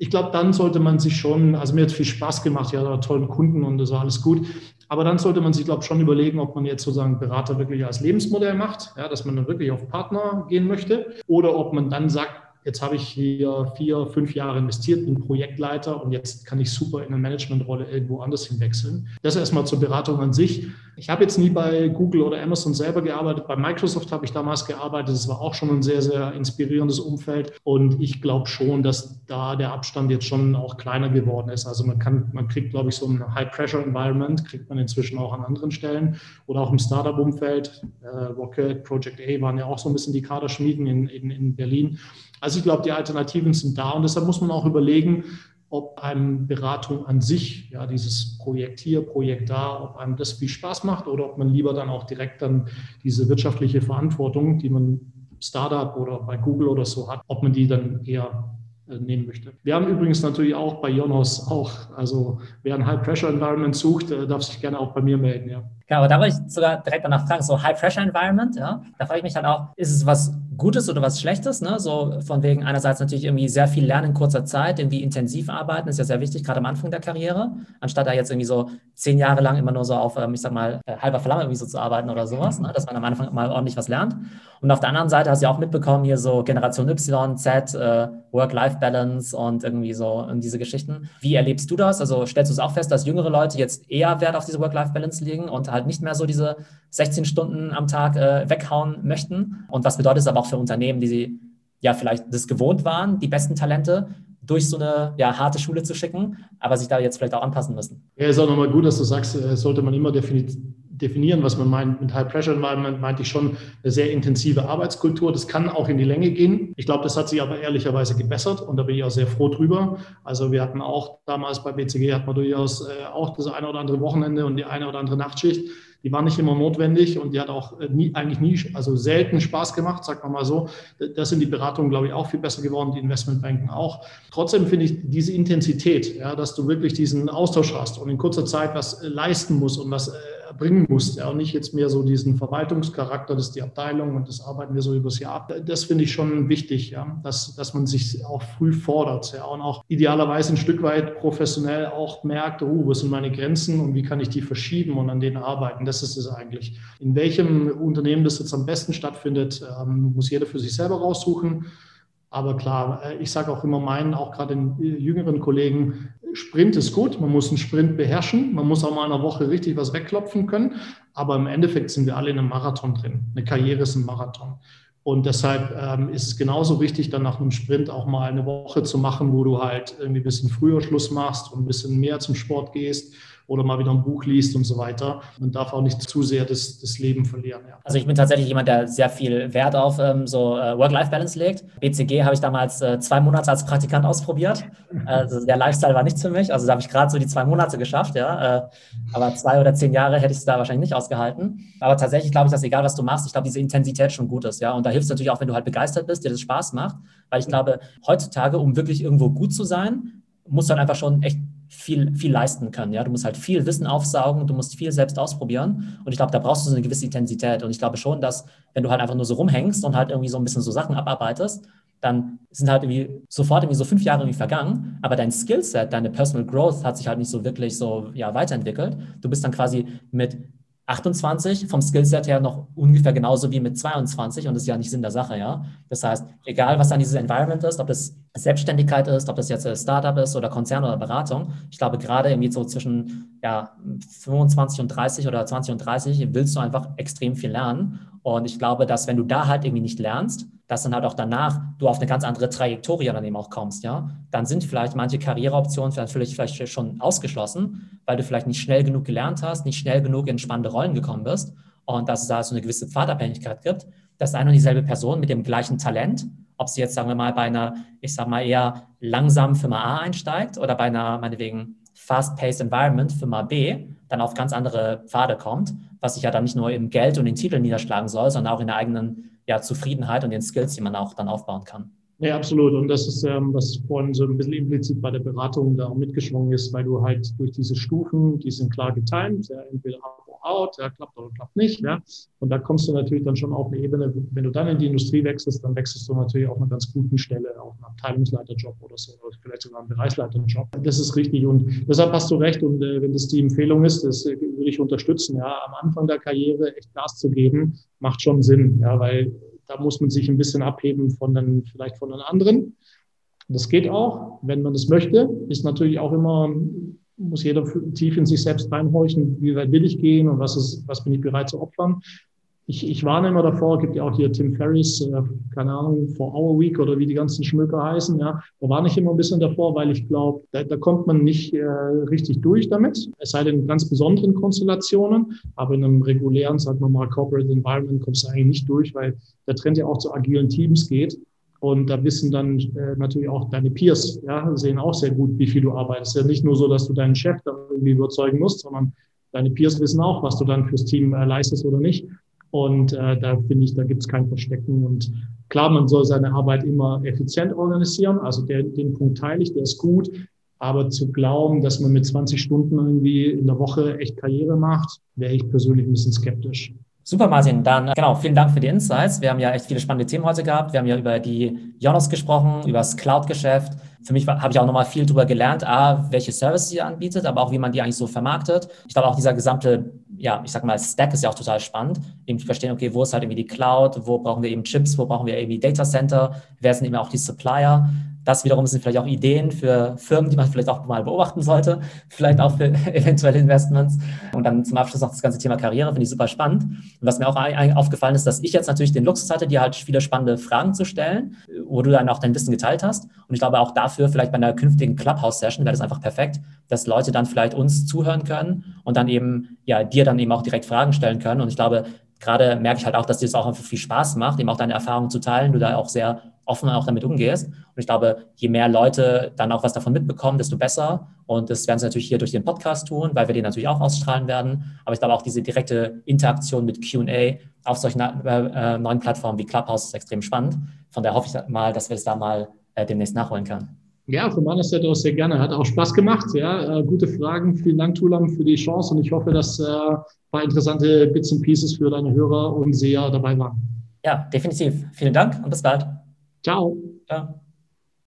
ich glaube, dann sollte man sich schon, also mir hat viel Spaß gemacht, ja, da tollen Kunden und das war alles gut. Aber dann sollte man sich, glaube ich, schon überlegen, ob man jetzt sozusagen Berater wirklich als Lebensmodell macht, ja, dass man dann wirklich auf Partner gehen möchte, oder ob man dann sagt, jetzt habe ich hier vier, fünf Jahre investiert, bin Projektleiter und jetzt kann ich super in eine Managementrolle irgendwo anders hinwechseln. Das erstmal zur Beratung an sich. Ich habe jetzt nie bei Google oder Amazon selber gearbeitet. Bei Microsoft habe ich damals gearbeitet. Das war auch schon ein sehr, sehr inspirierendes Umfeld. Und ich glaube schon, dass da der Abstand jetzt schon auch kleiner geworden ist. Also man kann, man kriegt, glaube ich, so ein High-Pressure-Environment, kriegt man inzwischen auch an anderen Stellen oder auch im Startup-Umfeld. Äh, Rocket, Project A waren ja auch so ein bisschen die Kaderschmieden in, in, in Berlin. Also ich glaube, die Alternativen sind da und deshalb muss man auch überlegen, ob einem Beratung an sich, ja, dieses Projekt hier, Projekt da, ob einem das viel Spaß macht oder ob man lieber dann auch direkt dann diese wirtschaftliche Verantwortung, die man Startup oder bei Google oder so hat, ob man die dann eher äh, nehmen möchte. Wir haben übrigens natürlich auch bei Jonos auch, also wer ein High-Pressure-Environment sucht, äh, darf sich gerne auch bei mir melden, ja. Genau, aber da wollte ich sogar direkt danach fragen, so High-Pressure-Environment, ja, da frage ich mich dann auch, ist es was Gutes oder was Schlechtes, ne? So von wegen einerseits natürlich irgendwie sehr viel lernen in kurzer Zeit, irgendwie intensiv arbeiten, ist ja sehr wichtig, gerade am Anfang der Karriere, anstatt da jetzt irgendwie so zehn Jahre lang immer nur so auf, ähm, ich sag mal, äh, halber Flamme irgendwie so zu arbeiten oder sowas, ne? dass man am Anfang mal ordentlich was lernt. Und auf der anderen Seite hast du ja auch mitbekommen, hier so Generation Y, Z, äh, Work-Life-Balance und irgendwie so und diese Geschichten. Wie erlebst du das? Also stellst du es auch fest, dass jüngere Leute jetzt eher Wert auf diese Work-Life-Balance legen und halt nicht mehr so diese 16 Stunden am Tag äh, weghauen möchten? Und was bedeutet es aber auch für Unternehmen, die sie ja vielleicht das gewohnt waren, die besten Talente durch so eine ja, harte Schule zu schicken, aber sich da jetzt vielleicht auch anpassen müssen. Ja, ist auch nochmal gut, dass du sagst, äh, sollte man immer definieren, was man meint. Mit High-Pressure-Environment meinte ich schon eine sehr intensive Arbeitskultur. Das kann auch in die Länge gehen. Ich glaube, das hat sich aber ehrlicherweise gebessert und da bin ich auch sehr froh drüber. Also wir hatten auch damals bei BCG, hat man durchaus äh, auch das eine oder andere Wochenende und die eine oder andere Nachtschicht die war nicht immer notwendig und die hat auch äh, nie, eigentlich nie, also selten Spaß gemacht, sagt man mal so. Das sind die Beratungen, glaube ich, auch viel besser geworden, die Investmentbanken auch. Trotzdem finde ich diese Intensität, ja, dass du wirklich diesen Austausch hast und in kurzer Zeit was äh, leisten musst und was äh, erbringen musst. Ja, und nicht jetzt mehr so diesen Verwaltungscharakter, das ist die Abteilung und das arbeiten wir so übers Jahr ab. Das finde ich schon wichtig, ja, dass, dass man sich auch früh fordert ja, und auch idealerweise ein Stück weit professionell auch merkt, oh, wo sind meine Grenzen und wie kann ich die verschieben und an denen arbeiten. Das ist es eigentlich. In welchem Unternehmen das jetzt am besten stattfindet, ähm, muss jeder für sich selber raussuchen. Aber klar, äh, ich sage auch immer meinen, auch gerade den äh, jüngeren Kollegen, Sprint ist gut, man muss einen Sprint beherrschen, man muss auch mal in einer Woche richtig was wegklopfen können, aber im Endeffekt sind wir alle in einem Marathon drin. Eine Karriere ist ein Marathon. Und deshalb ähm, ist es genauso wichtig, dann nach einem Sprint auch mal eine Woche zu machen, wo du halt irgendwie ein bisschen früher Schluss machst und ein bisschen mehr zum Sport gehst oder mal wieder ein Buch liest und so weiter. Man darf auch nicht zu sehr das, das Leben verlieren. Ja. Also ich bin tatsächlich jemand, der sehr viel Wert auf ähm, so äh, Work-Life-Balance legt. BCG habe ich damals äh, zwei Monate als Praktikant ausprobiert. Also der Lifestyle war nichts für mich. Also da habe ich gerade so die zwei Monate geschafft, ja. Äh, aber zwei oder zehn Jahre hätte ich es da wahrscheinlich nicht ausgehalten. Aber tatsächlich glaube ich, dass egal was du machst, ich glaube, diese Intensität schon gut ist, ja. Und da hilft es natürlich auch, wenn du halt begeistert bist, dir das Spaß macht. Weil ich glaube, heutzutage, um wirklich irgendwo gut zu sein, musst du halt einfach schon echt viel, viel leisten können. Ja? Du musst halt viel Wissen aufsaugen, du musst viel selbst ausprobieren. Und ich glaube, da brauchst du so eine gewisse Intensität. Und ich glaube schon, dass wenn du halt einfach nur so rumhängst und halt irgendwie so ein bisschen so Sachen abarbeitest, dann sind halt irgendwie sofort irgendwie so fünf Jahre irgendwie vergangen, aber dein Skillset, deine Personal Growth hat sich halt nicht so wirklich so ja, weiterentwickelt. Du bist dann quasi mit 28 vom Skillset her noch ungefähr genauso wie mit 22 und das ist ja nicht Sinn der Sache, ja. Das heißt, egal was dann dieses Environment ist, ob das Selbstständigkeit ist, ob das jetzt ein Startup ist oder Konzern oder Beratung, ich glaube gerade irgendwie so zwischen ja, 25 und 30 oder 20 und 30 willst du einfach extrem viel lernen und ich glaube, dass wenn du da halt irgendwie nicht lernst, dass dann halt auch danach du auf eine ganz andere Trajektorie dann eben auch kommst, ja, dann sind vielleicht manche Karriereoptionen vielleicht, vielleicht schon ausgeschlossen, weil du vielleicht nicht schnell genug gelernt hast, nicht schnell genug in spannende Rollen gekommen bist und dass es da so eine gewisse Pfadabhängigkeit gibt, dass eine und dieselbe Person mit dem gleichen Talent, ob sie jetzt, sagen wir mal, bei einer, ich sag mal, eher langsamen Firma A einsteigt oder bei einer, meinetwegen, fast-paced Environment, Firma B, dann auf ganz andere Pfade kommt, was sich ja dann nicht nur im Geld und den Titeln niederschlagen soll, sondern auch in der eigenen ja, Zufriedenheit und den Skills, die man auch dann aufbauen kann. Ja, absolut. Und das ist, ähm, was vorhin so ein bisschen implizit bei der Beratung da auch mitgeschwungen ist, weil du halt durch diese Stufen, die sind klar getimt, ja, entweder or out, ja, klappt oder klappt nicht, ja. Und da kommst du natürlich dann schon auf eine Ebene, wenn du dann in die Industrie wechselst, dann wechselst du natürlich auf einer ganz guten Stelle, auf einen Abteilungsleiterjob oder so, oder vielleicht sogar einen Bereichsleiterjob. Das ist richtig. Und deshalb hast du recht. Und äh, wenn das die Empfehlung ist, das äh, würde ich unterstützen, ja, am Anfang der Karriere echt Gas zu geben, macht schon Sinn, ja, weil da muss man sich ein bisschen abheben von den, vielleicht von den anderen. Das geht auch, wenn man das möchte. Ist natürlich auch immer, muss jeder tief in sich selbst reinhorchen, wie weit will ich gehen und was, ist, was bin ich bereit zu opfern? Ich, ich warne immer davor, gibt ja auch hier Tim Ferriss, äh, keine Ahnung, For Our Week oder wie die ganzen Schmöker heißen, ja, da warne ich immer ein bisschen davor, weil ich glaube, da, da kommt man nicht äh, richtig durch damit, es sei denn in ganz besonderen Konstellationen, aber in einem regulären, sagen wir mal, Corporate Environment kommst du eigentlich nicht durch, weil der Trend ja auch zu agilen Teams geht. Und da wissen dann äh, natürlich auch deine Peers, ja, sehen auch sehr gut, wie viel du arbeitest. Ja nicht nur so, dass du deinen Chef da irgendwie überzeugen musst, sondern deine Peers wissen auch, was du dann fürs Team äh, leistest oder nicht. Und äh, da finde ich, da gibt es kein Verstecken. Und klar, man soll seine Arbeit immer effizient organisieren. Also der, den Punkt teile ich, der ist gut. Aber zu glauben, dass man mit 20 Stunden irgendwie in der Woche echt Karriere macht, wäre ich persönlich ein bisschen skeptisch. Super, Martin. Dann genau, vielen Dank für die Insights. Wir haben ja echt viele spannende Themen heute gehabt. Wir haben ja über die Jonas gesprochen, über das Cloud-Geschäft. Für mich habe ich auch nochmal viel darüber gelernt, A, welche Services sie anbietet, aber auch wie man die eigentlich so vermarktet. Ich glaube auch dieser gesamte ja, ich sag mal, Stack ist ja auch total spannend, eben zu verstehen, okay, wo ist halt irgendwie die Cloud, wo brauchen wir eben Chips, wo brauchen wir irgendwie Data Center, wer sind eben auch die Supplier. Das wiederum sind vielleicht auch Ideen für Firmen, die man vielleicht auch mal beobachten sollte, vielleicht auch für eventuelle Investments. Und dann zum Abschluss noch das ganze Thema Karriere, finde ich super spannend. Und was mir auch aufgefallen ist, dass ich jetzt natürlich den Luxus hatte, dir halt viele spannende Fragen zu stellen, wo du dann auch dein Wissen geteilt hast. Und ich glaube auch dafür, vielleicht bei einer künftigen Clubhouse-Session wäre das einfach perfekt, dass Leute dann vielleicht uns zuhören können und dann eben ja dir dann eben auch direkt Fragen stellen können. Und ich glaube, gerade merke ich halt auch, dass dir das auch einfach viel Spaß macht, eben auch deine Erfahrungen zu teilen, du da auch sehr offen auch damit umgehst. Und ich glaube, je mehr Leute dann auch was davon mitbekommen, desto besser. Und das werden sie natürlich hier durch den Podcast tun, weil wir den natürlich auch ausstrahlen werden. Aber ich glaube auch diese direkte Interaktion mit QA auf solchen äh, neuen Plattformen wie Clubhouse ist extrem spannend. Von daher hoffe ich mal, dass wir es da mal äh, demnächst nachholen können. Ja, von meiner Seite aus sehr gerne. Hat auch Spaß gemacht. Ja, äh, gute Fragen. Vielen Dank, Tulam, für die Chance. Und ich hoffe, dass äh, ein paar interessante Bits und Pieces für deine Hörer und Seher dabei waren. Ja, definitiv. Vielen Dank und bis bald. Ciao. Ciao.